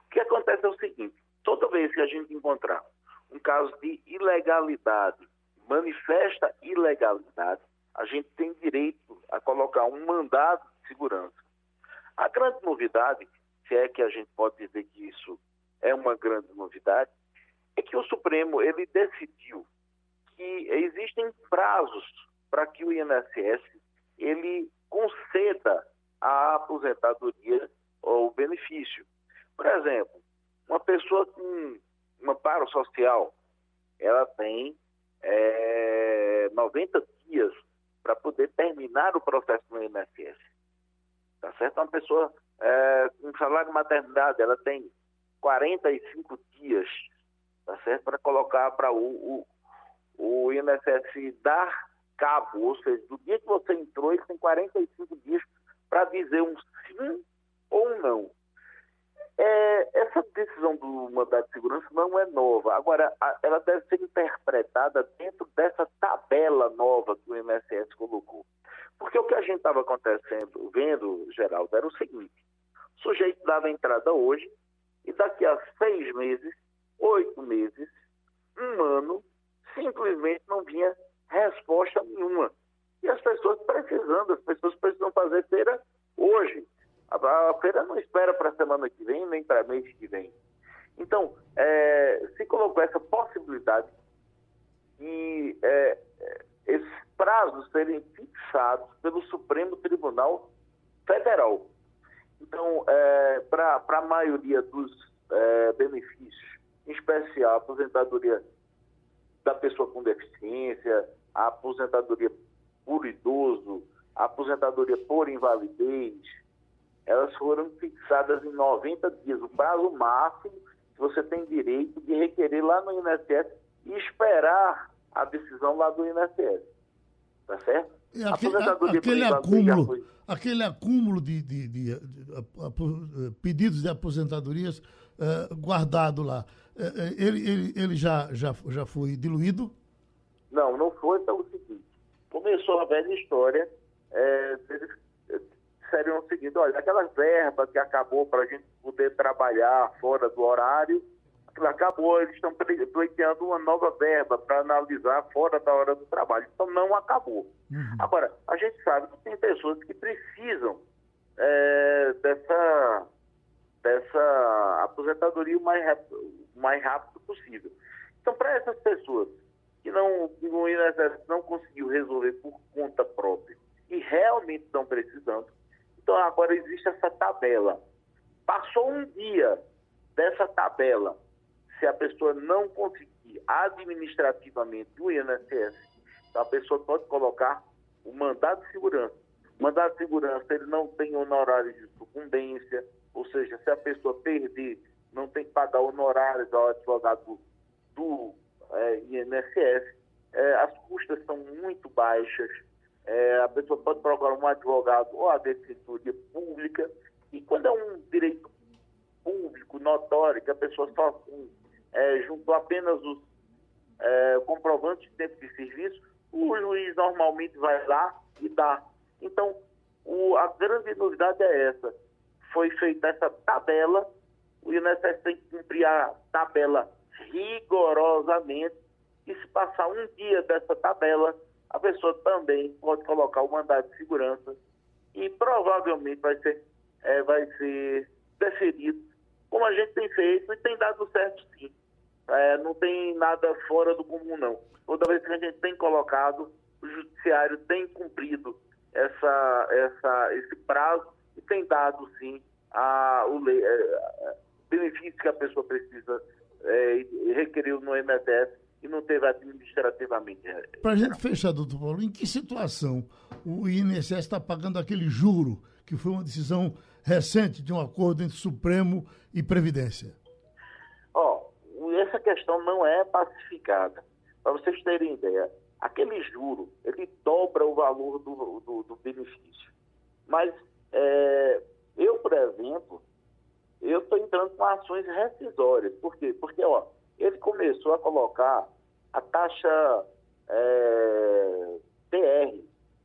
O que acontece é o seguinte: toda vez que a gente encontrar um caso de ilegalidade, manifesta ilegalidade, a gente tem direito a colocar um mandado de segurança. A grande novidade, se é que a gente pode dizer que isso é uma grande novidade, é que o Supremo ele decidiu que existem prazos para que o INSS ele conceda a aposentadoria ou o benefício. Por exemplo, uma pessoa com uma paro social, ela tem é, 90 dias para poder terminar o processo no INSS. Tá certo? Uma pessoa é, com salário de maternidade, ela tem 45 dias tá certo? Para colocar para o, o, o INSS dar cabo, ou seja, do dia que você entrou, ele tem 45 dias para dizer um sim ou um não. É, essa decisão do mandato de segurança não é nova. Agora, a, ela deve ser interpretada dentro dessa tabela nova que o INSS colocou. Porque o que a gente estava acontecendo, vendo, Geraldo, era o seguinte: o sujeito dava entrada hoje e daqui a seis meses oito meses, um ano, simplesmente não vinha resposta nenhuma. E as pessoas precisando, as pessoas precisam fazer feira hoje. A, feira não espera para a semana que vem, nem para mês que vem. Então, é, se colocou essa possibilidade de é, esses prazos serem fixados pelo Supremo Tribunal Federal. Então, é, para a maioria dos é, benefícios especial a aposentadoria da pessoa com deficiência, a aposentadoria por idoso, a aposentadoria por invalidez, elas foram fixadas em 90 dias, o prazo máximo que você tem direito de requerer lá no INSS e esperar a decisão lá do INSS. Tá certo? E aquele, aquele acúmulo, foi... aquele acúmulo de, de, de, de, pedidos de aposentadorias uh, guardado lá, ele, ele, ele já, já, já foi diluído? Não, não foi pelo seguinte. Começou a velha história, é, eles disseram o seguinte, olha, aquelas verbas que acabou para a gente poder trabalhar fora do horário, aquilo acabou, eles estão pleiteando uma nova verba para analisar fora da hora do trabalho. Então não acabou. Uhum. Agora, a gente sabe que tem pessoas que precisam é, dessa, dessa aposentadoria o mais rápido, mais rápido possível. Então, para essas pessoas que não, no INSS não conseguiu resolver por conta própria e realmente estão precisando, então agora existe essa tabela. Passou um dia dessa tabela, se a pessoa não conseguir administrativamente o INSS, então a pessoa pode colocar o mandado de segurança. O mandado de segurança ele não tem honorário de sucumbência, ou seja, se a pessoa perder, não tem que pagar honorários ao advogado do é, INSS. É, as custas são muito baixas. É, a pessoa pode procurar um advogado ou a defensoria pública. E quando é um direito público notório, que a pessoa só é, juntou apenas os é, comprovantes de tempo de serviço, o juiz normalmente vai lá e dá. Então, o, a grande novidade é essa. Foi feita essa tabela, o INSS tem que cumprir a tabela rigorosamente, e se passar um dia dessa tabela, a pessoa também pode colocar o mandado de segurança e provavelmente vai ser, é, vai ser deferido, como a gente tem feito e tem dado certo sim. É, não tem nada fora do comum, não. Toda vez que a gente tem colocado, o judiciário tem cumprido essa, essa, esse prazo e tem dado sim a, o é, benefício que a pessoa precisa é, requeriu no MSS e não teve administrativamente. Para a gente fechar, doutor Paulo, em que situação o INSS está pagando aquele juro, que foi uma decisão recente de um acordo entre Supremo e Previdência? Ó, oh, essa questão não é pacificada. Para vocês terem ideia, aquele juro, ele dobra o valor do, do, do benefício. Mas é, eu, por exemplo, eu estou entrando com ações rescisórias. Por quê? Porque ó, ele começou a colocar a taxa é, TR.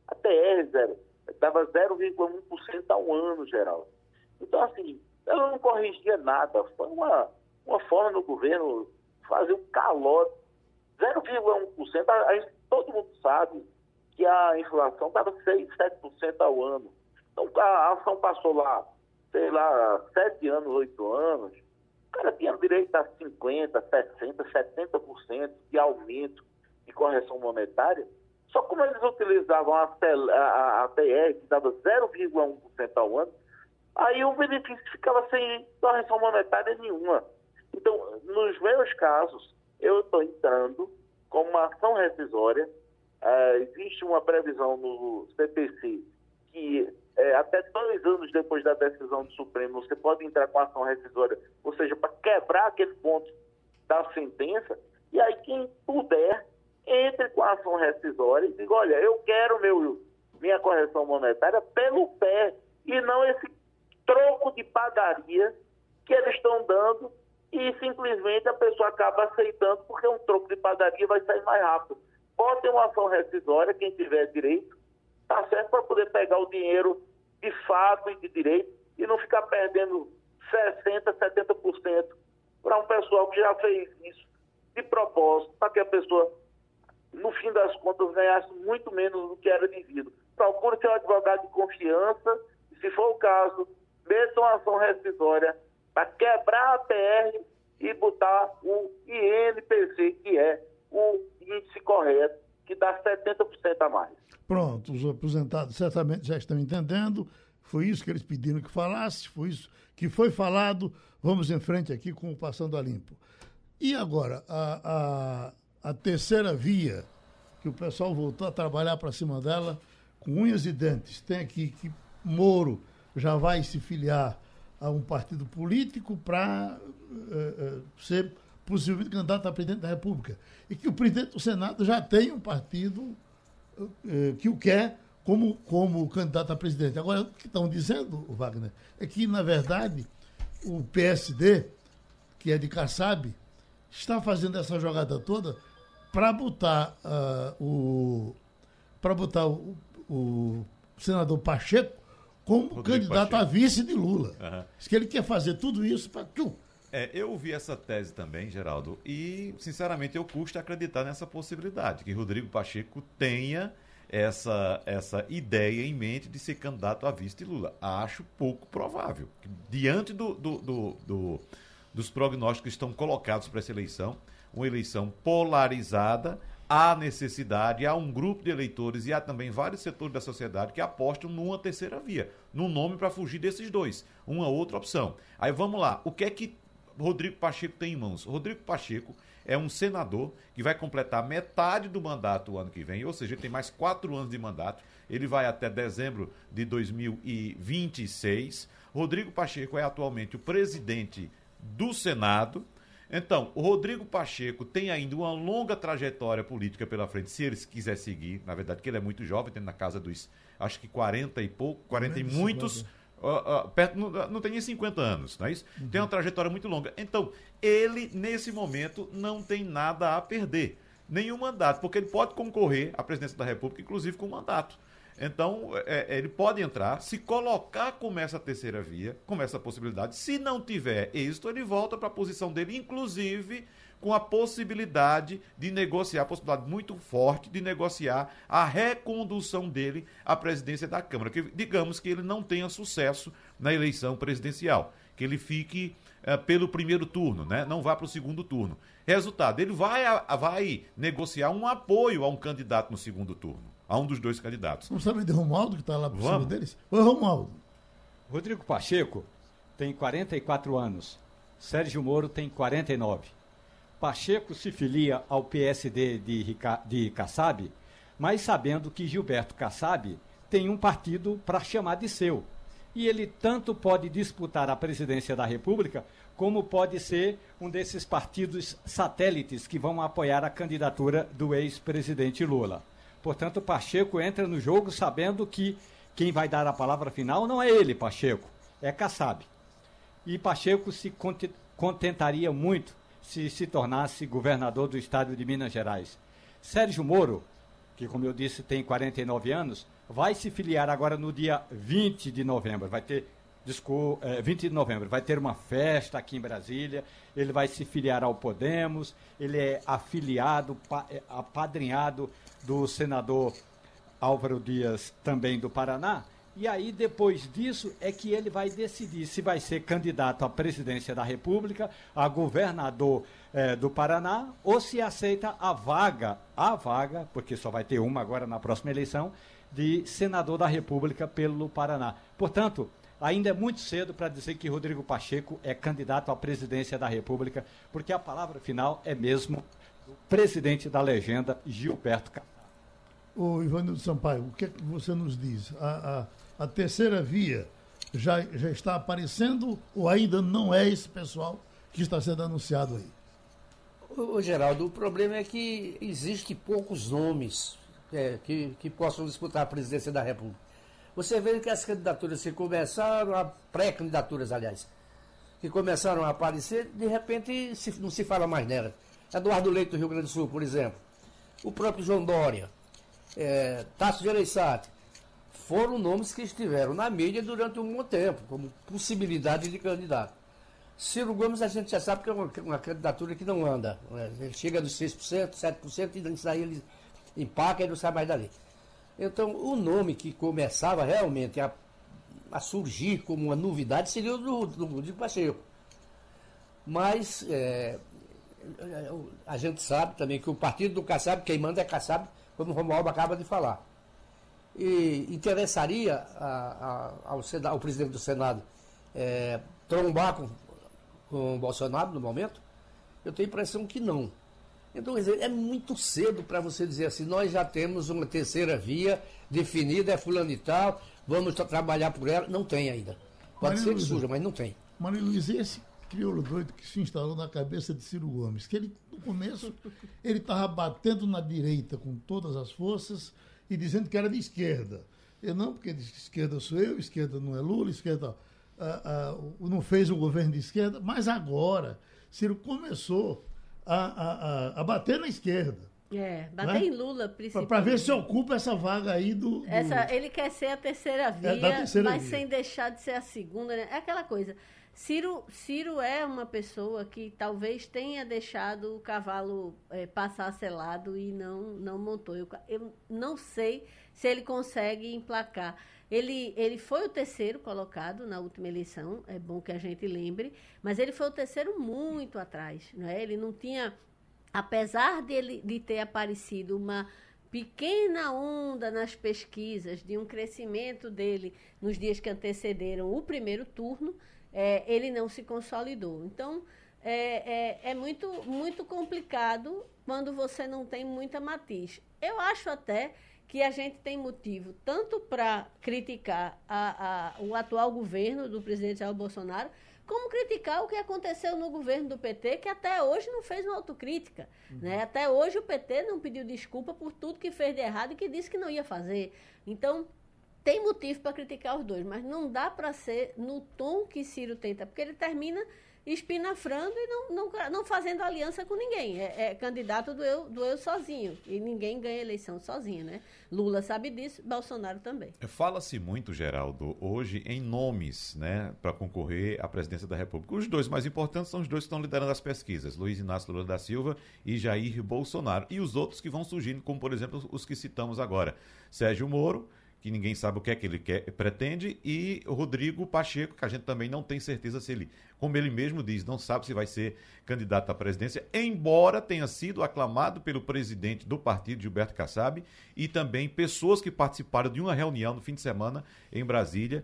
A TR dava 0,1% ao ano, geral. Então, assim, ela não corrigia nada. Foi uma, uma forma do governo fazer um calote. 0,1%, a, a, todo mundo sabe que a inflação estava 6, 7% ao ano. Então, a ação passou lá sei lá, sete anos, oito anos, o cara tinha direito a 50%, 60%, 70% de aumento de correção monetária. Só como eles utilizavam a, a, a TR, que dava 0,1% ao ano, aí o benefício ficava sem correção monetária nenhuma. Então, nos meus casos, eu estou entrando com uma ação rescisória. Uh, existe uma previsão no CPC que é, até dois anos depois da decisão do Supremo, você pode entrar com ação rescisória, ou seja, para quebrar aquele ponto da sentença, e aí quem puder, entre com a ação rescisória e diga, olha, eu quero meu, minha correção monetária pelo pé, e não esse troco de padaria que eles estão dando e simplesmente a pessoa acaba aceitando porque um troco de padaria vai sair mais rápido. Pode ter uma ação rescisória, quem tiver direito, tá certo para poder pegar o dinheiro de fato e de direito e não ficar perdendo 60%, 70% para um pessoal que já fez isso de propósito, para que a pessoa, no fim das contas, ganhasse muito menos do que era devido. Procure um advogado de confiança e, se for o caso, meta uma ação rescisória para quebrar a PR e botar o INPC, que é o índice correto, que dá 70% a mais. Pronto, os aposentados certamente já estão entendendo. Foi isso que eles pediram que falasse, foi isso que foi falado. Vamos em frente aqui com o Passando a Limpo. E agora, a, a, a terceira via, que o pessoal voltou a trabalhar para cima dela com unhas e dentes. Tem aqui que Moro já vai se filiar a um partido político para uh, uh, ser possivelmente candidato a presidente da República. E que o presidente do Senado já tem um partido eh, que o quer como, como candidato a presidente. Agora, o que estão dizendo, Wagner, é que, na verdade, o PSD, que é de Kassab, está fazendo essa jogada toda para botar uh, o para botar o, o, senador Pacheco como Rodrigo candidato Pacheco. a vice de Lula. Uhum. Diz que ele quer fazer tudo isso para É, eu ouvi essa tese também, Geraldo, e, sinceramente, eu custa acreditar nessa possibilidade, que Rodrigo Pacheco tenha essa, essa ideia em mente de ser candidato a vice de Lula. Acho pouco provável. Diante do, do, do, do dos prognósticos que estão colocados para essa eleição, uma eleição polarizada, há necessidade, há um grupo de eleitores e há também vários setores da sociedade que apostam numa terceira via, num nome para fugir desses dois, uma outra opção. Aí vamos lá, o que é que Rodrigo Pacheco tem em mãos? Rodrigo Pacheco é um senador que vai completar metade do mandato o ano que vem, ou seja, ele tem mais quatro anos de mandato, ele vai até dezembro de 2026. Rodrigo Pacheco é atualmente o presidente do Senado. Então, o Rodrigo Pacheco tem ainda uma longa trajetória política pela frente, se ele quiser seguir. Na verdade, que ele é muito jovem, tem na casa dos, acho que 40 e pouco, 40 e muitos. Uh, uh, perto, não, não, tem nem 50 anos, não é isso? Uhum. Tem uma trajetória muito longa. Então, ele, nesse momento, não tem nada a perder. Nenhum mandato, porque ele pode concorrer à presidência da República, inclusive com mandato. Então, é, é, ele pode entrar, se colocar como essa terceira via, como essa possibilidade. Se não tiver êxito, ele volta para a posição dele, inclusive com a possibilidade de negociar, a possibilidade muito forte de negociar a recondução dele à presidência da Câmara. Que, digamos que ele não tenha sucesso na eleição presidencial, que ele fique é, pelo primeiro turno, né? não vá para o segundo turno. Resultado, ele vai, vai negociar um apoio a um candidato no segundo turno a um dos dois candidatos. Não sabe de Romualdo, que está lá por Vamos. cima deles? Oi, Romualdo. Rodrigo Pacheco tem 44 anos. Sérgio Moro tem 49. Pacheco se filia ao PSD de, de Kassab, mas sabendo que Gilberto Kassab tem um partido para chamar de seu. E ele tanto pode disputar a presidência da República, como pode ser um desses partidos satélites que vão apoiar a candidatura do ex-presidente Lula. Portanto, Pacheco entra no jogo sabendo que quem vai dar a palavra final não é ele, Pacheco, é Kassab. E Pacheco se contentaria muito se se tornasse governador do estado de Minas Gerais. Sérgio Moro, que como eu disse tem 49 anos, vai se filiar agora no dia 20 de novembro. Vai ter é, 20 de novembro, vai ter uma festa aqui em Brasília, ele vai se filiar ao Podemos, ele é afiliado, pa, é, apadrinhado do senador Álvaro Dias, também do Paraná. E aí, depois disso, é que ele vai decidir se vai ser candidato à presidência da República, a governador eh, do Paraná, ou se aceita a vaga, a vaga, porque só vai ter uma agora na próxima eleição, de senador da República pelo Paraná. Portanto, ainda é muito cedo para dizer que Rodrigo Pacheco é candidato à presidência da República, porque a palavra final é mesmo do presidente da legenda, Gilberto Carvalho. Ô, Ivanildo Sampaio, o que, é que você nos diz? A, a, a, terceira via já, já está aparecendo ou ainda não é esse pessoal que está sendo anunciado aí? Ô, Geraldo, o problema é que existe poucos nomes é, que, que possam disputar a presidência da República. Você vê que as candidaturas que começaram, pré-candidaturas, aliás, que começaram a aparecer, de repente se, não se fala mais nela. Eduardo Leite do Rio Grande do Sul, por exemplo. O próprio João Dória é, Tasso Gereissati, foram nomes que estiveram na mídia durante um bom tempo, como possibilidade de candidato. Ciro Gomes a gente já sabe que é uma, uma candidatura que não anda. Né? Ele chega dos 6%, 7% e isso aí ele empaca e não sai mais dali. Então, o nome que começava realmente a, a surgir como uma novidade seria o do, do, do Pacheco. Mas é, a gente sabe também que o partido do Kassab, quem manda é Kassab, como o Romualdo acaba de falar. E interessaria a, a, ao, Senado, ao, presidente do Senado é, trombar com, com o Bolsonaro no momento? Eu tenho a impressão que não. Então, é muito cedo para você dizer assim, nós já temos uma terceira via definida, é fulano e tal, vamos trabalhar por ela. Não tem ainda. Pode Maria ser que surja, mas não tem. Maria Luiz, esse crioulo doido que se instalou na cabeça de Ciro Gomes, que ele, no começo, ele estava batendo na direita com todas as forças e dizendo que era de esquerda. Eu não, porque de esquerda sou eu, esquerda não é Lula, esquerda ah, ah, não fez o governo de esquerda, mas agora Ciro começou a, a, a, a bater na esquerda. É, bater né? em Lula, principalmente. Para ver se ocupa essa vaga aí do. do... Essa, ele quer ser a terceira via, é, terceira mas via. sem deixar de ser a segunda. Né? É aquela coisa Ciro, Ciro é uma pessoa que talvez tenha deixado o cavalo é, passar selado e não, não montou. Eu, eu não sei se ele consegue emplacar. Ele, ele foi o terceiro colocado na última eleição, é bom que a gente lembre, mas ele foi o terceiro muito atrás. Não é? Ele não tinha, apesar de, ele, de ter aparecido uma pequena onda nas pesquisas de um crescimento dele nos dias que antecederam o primeiro turno, é, ele não se consolidou. Então, é, é, é, muito, muito complicado quando você não tem muita matiz. Eu acho até que a gente tem motivo tanto para criticar a, a, o atual governo do presidente Jair Bolsonaro, como criticar o que aconteceu no governo do PT, que até hoje não fez uma autocrítica. Uhum. Né? Até hoje o PT não pediu desculpa por tudo que fez de errado e que disse que não ia fazer. Então, tem motivo para criticar os dois, mas não dá para ser no tom que Ciro tenta, porque ele termina espinafrando e não, não, não fazendo aliança com ninguém. É, é, candidato do eu, do eu sozinho. E ninguém ganha eleição sozinho, né? Lula sabe disso, Bolsonaro também. É, fala-se muito, Geraldo, hoje em nomes, né, para concorrer à presidência da República. Os dois mais importantes são os dois que estão liderando as pesquisas, Luiz Inácio Lula da Silva e Jair Bolsonaro. E os outros que vão surgindo, como por exemplo os que citamos agora. Sérgio Moro que ninguém sabe o que é que ele quer, pretende, e Rodrigo Pacheco, que a gente também não tem certeza se ele, como ele mesmo diz, não sabe se vai ser candidato à presidência, embora tenha sido aclamado pelo presidente do partido, Gilberto Kassab, e também pessoas que participaram de uma reunião no fim de semana em Brasília,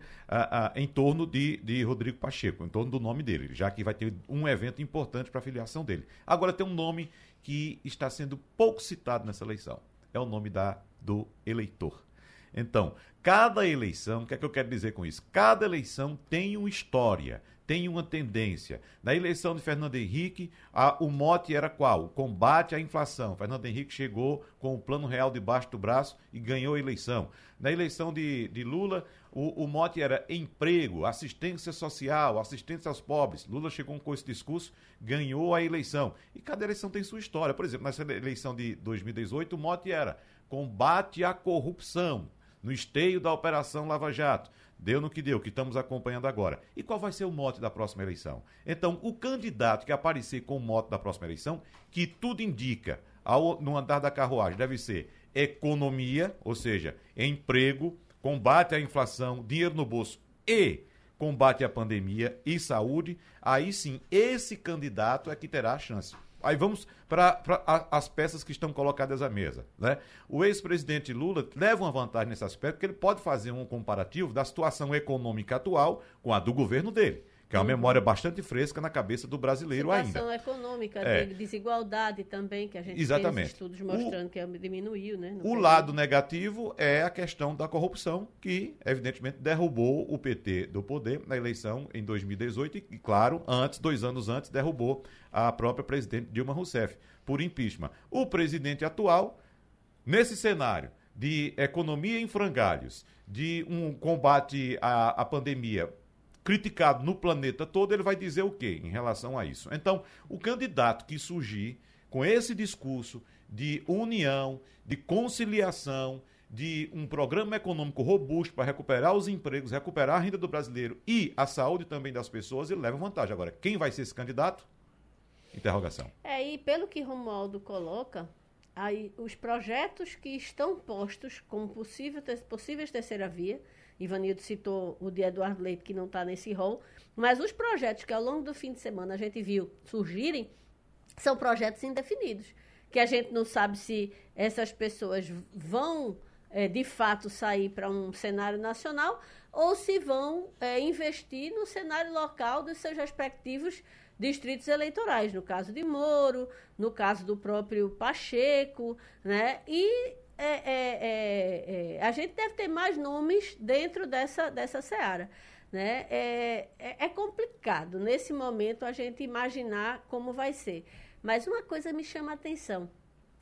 em torno de, de Rodrigo Pacheco, em torno do nome dele, já que vai ter um evento importante para a filiação dele. Agora tem um nome que está sendo pouco citado nessa eleição. É o nome da, do eleitor. Então, cada eleição, o que é que eu quero dizer com isso? Cada eleição tem uma história, tem uma tendência. Na eleição de Fernando Henrique, a, o mote era qual? O combate à inflação. Fernando Henrique chegou com o plano real debaixo do braço e ganhou a eleição. Na eleição de, de Lula, o, o, mote era emprego, assistência social, assistência aos pobres. Lula chegou com esse discurso, ganhou a eleição. E cada eleição tem sua história. Por exemplo, nessa eleição de 2018, o mote era combate à corrupção no esteio da Operação Lava Jato. Deu no que deu, que estamos acompanhando agora. E qual vai ser o mote da próxima eleição? Então, o candidato que aparecer com o mote da próxima eleição, que tudo indica, ao, no andar da carruagem, deve ser economia, ou seja, emprego, combate à inflação, dinheiro no bolso e combate à pandemia e saúde, aí sim, esse candidato é que terá a chance. Aí vamos para as peças que estão colocadas à mesa. Né? O ex-presidente Lula leva uma vantagem nesse aspecto, porque ele pode fazer um comparativo da situação econômica atual com a do governo dele que é uma uhum. memória bastante fresca na cabeça do brasileiro Situação ainda. econômica, é. de desigualdade também, que a gente Exatamente. estudos mostrando o, que diminuiu. Né, o lado negativo é a questão da corrupção, que evidentemente derrubou o PT do poder na eleição em 2018 e, claro, antes, dois anos antes, derrubou a própria presidente Dilma Rousseff por impeachment. O presidente atual, nesse cenário de economia em frangalhos, de um combate à, à pandemia criticado no planeta todo, ele vai dizer o quê em relação a isso? Então, o candidato que surgir com esse discurso de união, de conciliação, de um programa econômico robusto para recuperar os empregos, recuperar a renda do brasileiro e a saúde também das pessoas, ele leva vantagem. Agora, quem vai ser esse candidato? Interrogação. É, e pelo que Romualdo coloca, aí os projetos que estão postos como possível, possíveis terceira via, Ivanildo citou o de Eduardo Leite, que não está nesse rol. Mas os projetos que ao longo do fim de semana a gente viu surgirem são projetos indefinidos. Que a gente não sabe se essas pessoas vão, é, de fato, sair para um cenário nacional ou se vão é, investir no cenário local dos seus respectivos distritos eleitorais, no caso de Moro, no caso do próprio Pacheco, né? E é, é, é, é, a gente deve ter mais nomes dentro dessa, dessa seara. Né? É, é, é, complicado nesse momento a gente imaginar como vai ser. Mas uma coisa me chama a atenção.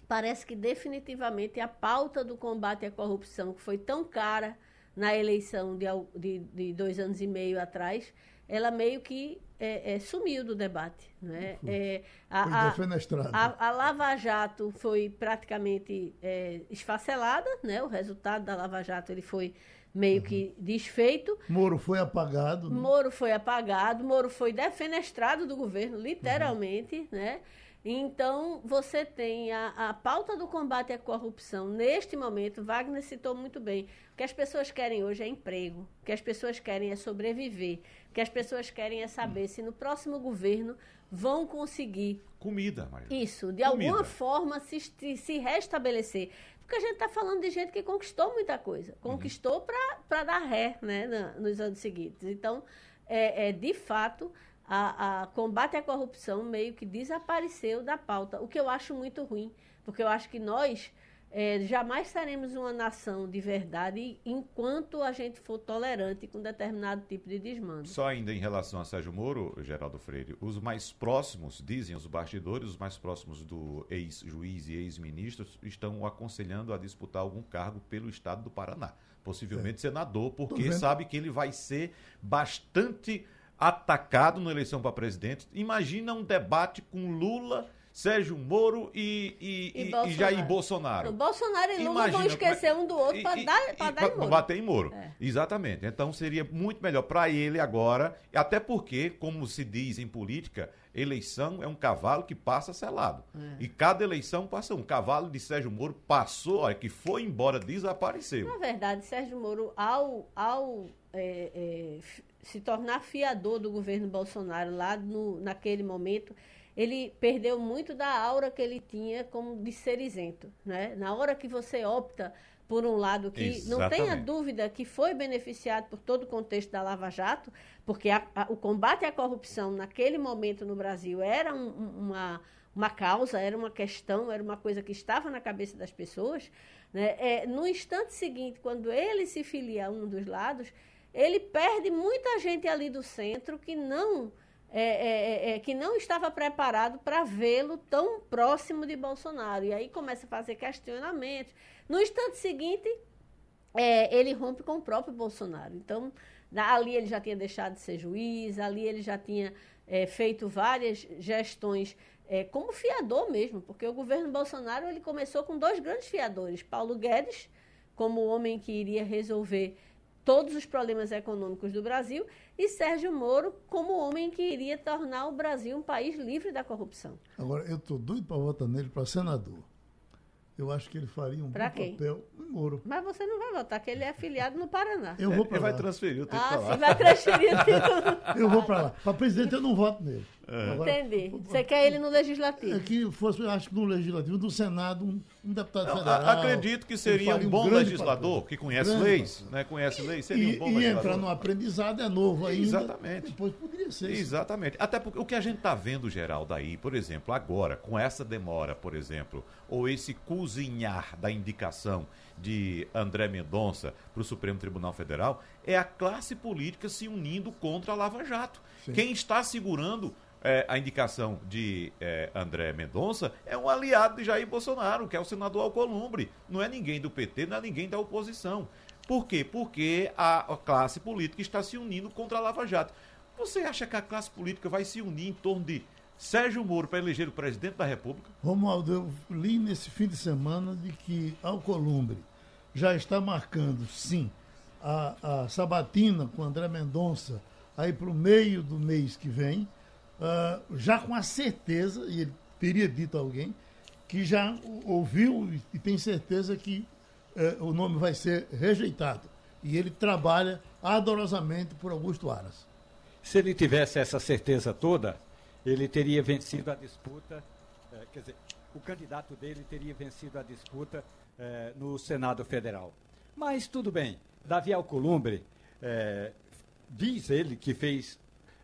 Parece que definitivamente a pauta do combate à corrupção, que foi tão cara na eleição de, de, de dois anos e meio atrás, ela meio que é, é, sumiu do debate. Né? É, a, foi defenestrada. A, a, Lava Jato foi praticamente é, esfacelada, né? o resultado da Lava Jato ele foi meio uhum. que desfeito. Moro foi apagado. Né? Moro foi apagado, Moro foi defenestrado do governo, literalmente, uhum. né? Então, você tem a, a pauta do combate à corrupção. Neste momento, Wagner citou muito bem. O que as pessoas querem hoje é emprego. O que as pessoas querem é sobreviver. O que as pessoas querem é saber se no próximo governo vão conseguir. Comida, Maria. Isso, de Comida. alguma forma se, se restabelecer. Porque a gente está falando de gente que conquistou muita coisa. Conquistou uhum. para dar ré né, nos anos seguintes. Então, é, é de fato a, a, combate à corrupção meio que desapareceu da pauta, o que eu acho muito ruim, porque eu acho que nós é, jamais seremos uma nação de verdade enquanto a gente for tolerante com determinado tipo de desmando. Só ainda em relação a Sérgio Moro, Geraldo Freire, os mais próximos, dizem os bastidores, os mais próximos do ex-juiz e ex-ministro estão o aconselhando a disputar algum cargo pelo estado do Paraná. Possivelmente é. senador, porque sabe que ele vai ser bastante atacado na eleição para presidente. Imagina um debate com Lula, Sérgio Moro e, e, e, e, Jair Bolsonaro. O Bolsonaro e Lula Imagina, vão esquecer um do outro para dar, pra dar em Moro. bater em Moro. É. Exatamente. Então seria muito melhor para ele agora, até porque, como se diz em política, eleição é um cavalo que passa selado. É. E cada eleição passa um. Cavalo de Sérgio Moro passou, olha, que foi embora, desapareceu. Na verdade, Sérgio Moro, ao, ao é, é, se tornar fiador do governo Bolsonaro lá no, naquele momento, ele perdeu muito da aura que ele tinha como de ser isento. Né? Na hora que você opta por um lado que Exatamente. não tenha dúvida que foi beneficiado por todo o contexto da Lava Jato, porque a, a, o combate à corrupção naquele momento no Brasil era um, uma, uma causa, era uma questão, era uma coisa que estava na cabeça das pessoas. Né? É, no instante seguinte, quando ele se filia a um dos lados, ele perde muita gente ali do centro que não é, é, é, é que não estava preparado para vê-lo tão próximo de Bolsonaro. E aí começa a fazer questionamentos. No instante seguinte, é, ele rompe com o próprio Bolsonaro. Então, ali ele já tinha deixado de ser juiz, ali ele já tinha é, feito várias gestões como fiador mesmo, porque o governo Bolsonaro ele começou com dois grandes fiadores: Paulo Guedes, como o homem que iria resolver todos os problemas econômicos do Brasil, e Sérgio Moro como homem que iria tornar o Brasil um país livre da corrupção. Agora, eu estou doido para votar nele para senador eu acho que ele faria um pra bom quem? papel em Moro. Mas você não vai votar, que ele é afiliado no Paraná. Eu vou para lá. Ele vai transferir o tempo ah, sim, vai transferir o tempo. eu vou para lá. Para presidente eu não voto nele. É. Agora, Entendi. Você quer ele no Legislativo? É que fosse, acho que no Legislativo, no Senado, um, um deputado não, federal. Acredito que seria um bom um legislador, papel. que conhece grande leis, né? conhece leis, seria e, um bom e legislador. E entrar no aprendizado é novo ainda. Exatamente. Depois poderia ser. Exatamente. Isso. Até porque o que a gente está vendo, Geraldo, aí, por exemplo, agora, com essa demora, por exemplo, ou esse cozinhar da indicação de André Mendonça para o Supremo Tribunal Federal, é a classe política se unindo contra a Lava Jato. Sim. Quem está segurando é, a indicação de é, André Mendonça é um aliado de Jair Bolsonaro, que é o senador Alcolumbre. Não é ninguém do PT, não é ninguém da oposição. Por quê? Porque a, a classe política está se unindo contra a Lava Jato. Você acha que a classe política vai se unir em torno de Sérgio Moro para eleger o presidente da República? Romualdo, eu li nesse fim de semana de que Alcolumbre já está marcando, sim, a, a sabatina com André Mendonça aí para o meio do mês que vem uh, já com a certeza, e ele teria dito a alguém, que já ouviu e tem certeza que uh, o nome vai ser rejeitado. E ele trabalha ardorosamente por Augusto Aras. Se ele tivesse essa certeza toda, ele teria vencido a disputa, eh, quer dizer, o candidato dele teria vencido a disputa eh, no Senado Federal. Mas tudo bem, Davi Alcolumbre, eh, diz ele que fez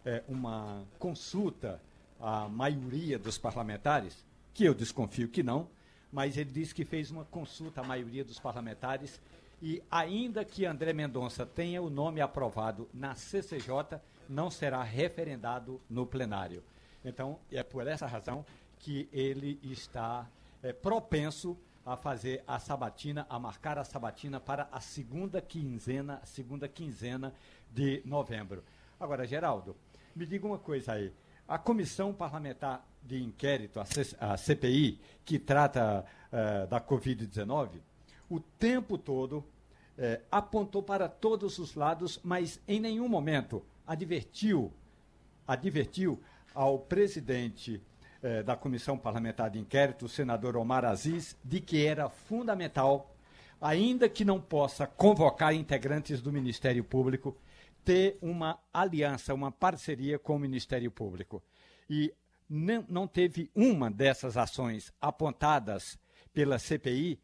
é, uma consulta à maioria dos parlamentares, que eu desconfio que não, mas ele disse que fez uma consulta à maioria dos parlamentares e, ainda que André Mendonça tenha o nome aprovado na CCJ, não será referendado no plenário. Então, é por essa razão que ele está é, propenso a fazer a sabatina, a marcar a sabatina para a segunda quinzena, segunda quinzena de novembro. Agora, Geraldo, me diga uma coisa aí. A Comissão Parlamentar de Inquérito, a, CPI, que trata uh, da Covid-19, o tempo todo é, apontou para todos os lados, mas em nenhum momento advertiu, advertiu ao presidente eh, da Comissão Parlamentar de Inquérito, o senador Omar Aziz, de que era fundamental, ainda que não possa convocar integrantes do Ministério Público, ter uma aliança, uma parceria com o Ministério Público. E não, não teve uma dessas ações apontadas pela CPI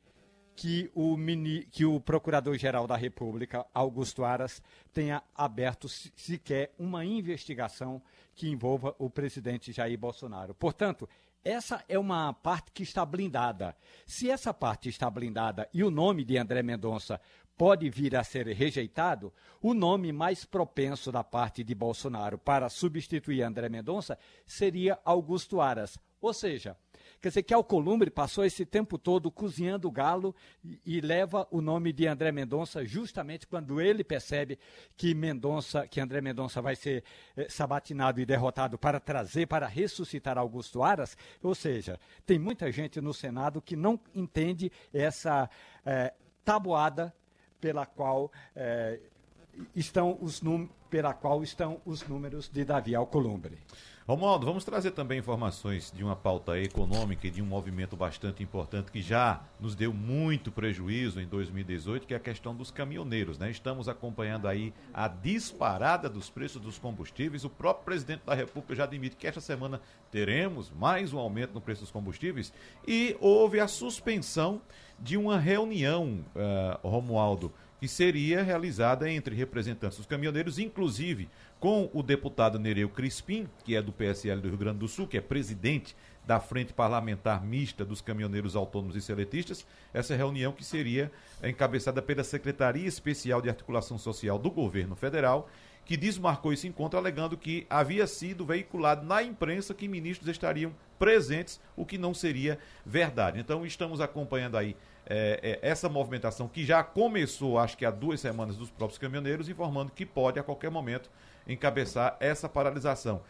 que o, mini, que o Procurador-Geral da República, Augusto Aras, tenha aberto sequer uma investigação que envolva o presidente Jair Bolsonaro. Portanto, essa é uma parte que está blindada. Se essa parte está blindada e o nome de André Mendonça pode vir a ser rejeitado, o nome mais propenso da parte de Bolsonaro para substituir André Mendonça seria Augusto Aras. Ou seja, Quer dizer que Alcolumbre passou esse tempo todo cozinhando o galo e, e, leva o nome de André Mendonça justamente quando ele percebe que Mendonça, que André Mendonça vai ser eh, sabatinado e derrotado para trazer, para ressuscitar Augusto Aras. Ou seja, tem muita gente no Senado que não entende essa eh, tabuada pela qual eh, estão os pela qual estão os números de Davi Alcolumbre. Romualdo, vamos trazer também informações de uma pauta econômica e de um movimento bastante importante que já nos deu muito prejuízo em 2018, que é a questão dos caminhoneiros. Né? Estamos acompanhando aí a disparada dos preços dos combustíveis. O próprio presidente da República já admite que esta semana teremos mais um aumento no preço dos combustíveis e houve a suspensão de uma reunião, uh, Romualdo, que seria realizada entre representantes dos caminhoneiros, inclusive com o deputado Nereu Crispim, que é do PSL do Rio Grande do Sul, que é presidente da Frente Parlamentar Mista dos Caminhoneiros Autônomos e Seletistas, essa reunião que seria encabeçada pela Secretaria Especial de Articulação Social do Governo Federal, que desmarcou esse encontro alegando que havia sido veiculado na imprensa que ministros estariam presentes, o que não seria verdade. Então estamos acompanhando aí é, é, essa movimentação que já começou, acho que há duas semanas, dos próprios caminhoneiros, informando que pode a qualquer momento encabeçar essa paralisação.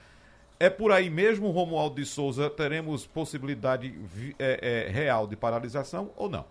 É por aí mesmo, Romualdo de Souza, teremos possibilidade é, é, real de paralisação ou não?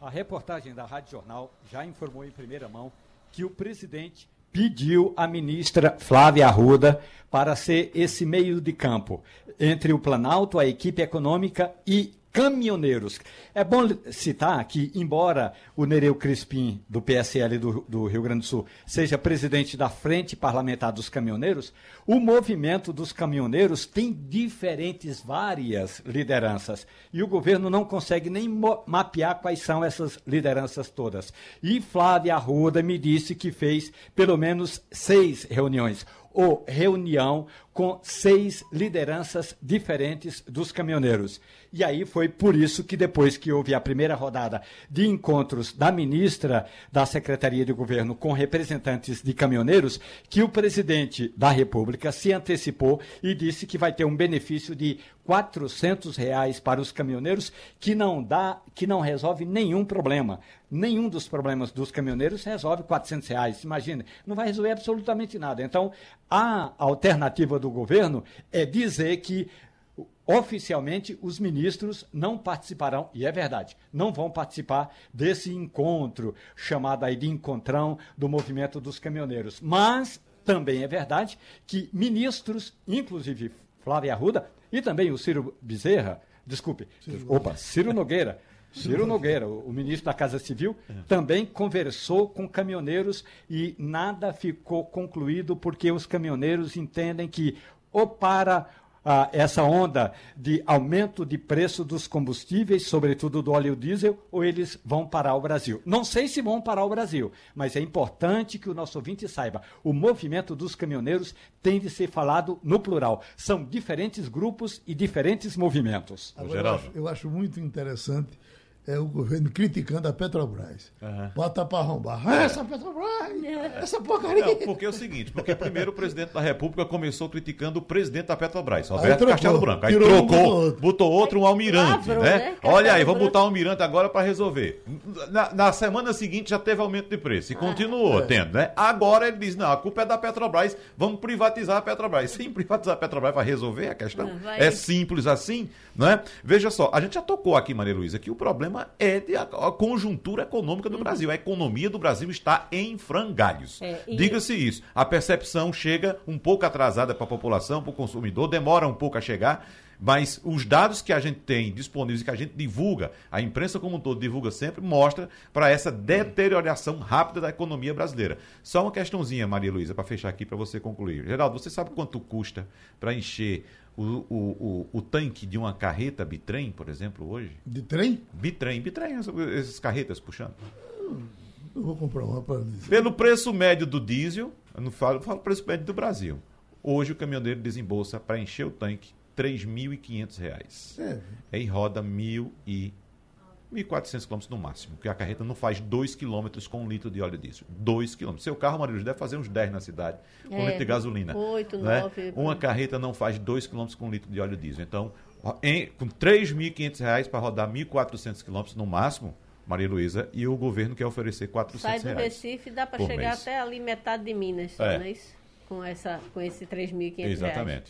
A reportagem da Rádio Jornal já informou em primeira mão que o presidente pediu à ministra Flávia Arruda para ser esse meio de campo entre o Planalto, a equipe econômica e caminhoneiros. É bom citar que, embora o Nereu Crispim, do PSL do, do, Rio Grande do Sul, seja presidente da Frente Parlamentar dos Caminhoneiros, o movimento dos caminhoneiros tem diferentes, várias lideranças. E o governo não consegue nem mapear quais são essas lideranças todas. E Flávia Arruda me disse que fez pelo menos seis reuniões ou reunião com seis lideranças diferentes dos caminhoneiros. E aí foi por isso que depois que houve a primeira rodada de encontros da ministra da Secretaria de Governo com representantes de caminhoneiros, que o presidente da República se antecipou e disse que vai ter um benefício de 400 reais para os caminhoneiros, que não dá, que não resolve nenhum problema. Nenhum dos problemas dos caminhoneiros resolve 400 reais. Imagina, não vai resolver absolutamente nada. Então, a alternativa do governo é dizer que oficialmente os ministros não participarão, e é verdade, não vão participar desse encontro chamado aí de encontrão do movimento dos caminhoneiros. Mas também é verdade que ministros, inclusive Flávia Arruda e também o Ciro Bezerra, desculpe, Ciro opa, Ciro Nogueira, Ciro Nogueira, o, ministro da Casa Civil, é. também conversou com caminhoneiros e nada ficou concluído porque os caminhoneiros entendem que ou para ah, essa onda de aumento de preço dos combustíveis, sobretudo do óleo diesel, ou eles vão parar o Brasil. Não sei se vão parar o Brasil, mas é importante que o nosso ouvinte saiba: o movimento dos caminhoneiros tem de ser falado no plural. São diferentes grupos e diferentes movimentos. Agora, eu, acho, eu acho muito interessante é o governo criticando a Petrobras. Uhum. Bota para arrombar. Ah, essa Petrobras! Essa porcaria! Não, porque é o seguinte, porque primeiro o presidente da República começou criticando o presidente da Petrobras, Roberto Castelo Branco. Aí trocou, botou outro. botou outro, um almirante, né? né? Olha aí, vamos botar um almirante agora para resolver. Na, na, semana seguinte já teve aumento de preço e ah, continuou é. tendo, né? Agora ele diz, não, a culpa é da Petrobras, vamos privatizar a Petrobras. Sem privatizar a Petrobras vai resolver a questão? Não, é simples assim, não é? Veja só, a gente já tocou aqui, Maria Luísa, que o problema problema é a, conjuntura econômica do Brasil. A economia do Brasil está em frangalhos. É, e- Diga-se isso. A percepção chega um pouco atrasada para a população, para o consumidor, demora um pouco a chegar. Mas os dados que a gente tem disponíveis e que a gente divulga, a imprensa como um todo divulga sempre, mostra para essa deterioração rápida da economia brasileira. Só uma questãozinha, Maria Luísa, para fechar aqui para você concluir. Geraldo, você sabe quanto custa para encher o, o, o, o tanque de uma carreta bitrem, por exemplo, hoje? De trem? Bitrem, bitrem, essas- carretas puxando. Eu vou comprar uma para. Pelo preço médio do diesel, eu não falo, eu falo preço médio do Brasil. Hoje o caminhoneiro desembolsa para encher o tanque 3.500 reais. É. Aí roda 1.000 e 1.400 quilômetros no máximo, porque a carreta não faz 2 quilômetros com um litro de óleo diesel. 2 quilômetros. Seu carro, Maria Luz, deve fazer uns 10 na cidade com um É, litro de gasolina. oito, né? nove, Uma carreta não faz 2 quilômetros com um litro de óleo diesel. Então, em- com 3.500 reais para rodar 1.400 quilômetros no máximo, Maria Luísa, e o governo quer oferecer 400 Sai do reais. Recife dá para chegar mês. até ali metade de Minas, É. não é isso? Com, essa, com esse 3.500 reais.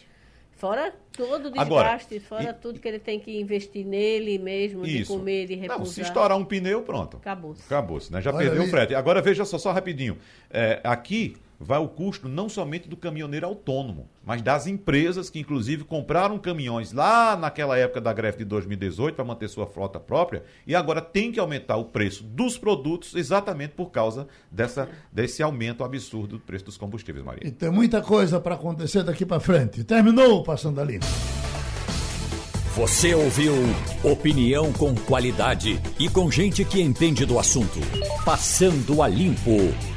Fora todo o Agora, desgaste, fora e- tudo que ele tem que investir nele mesmo, de Isso. comer, de repousar. Não, se estourar um pneu, pronto. Acabou-se. Acabou-se, né? Já Olha perdeu aí. o frete. Agora veja só, só rapidinho. É, aqui vai o custo não somente do caminhoneiro autônomo, mas das empresas que, inclusive, compraram caminhões lá naquela época da greve de 2018 para manter sua frota própria e agora tem que aumentar o preço dos produtos exatamente por causa dessa, desse aumento absurdo do preço dos combustíveis, Maria. E tem muita coisa para acontecer daqui para frente. Terminou o Passando a Limpo. Você ouviu opinião com qualidade e com gente que entende do assunto. Passando a limpo.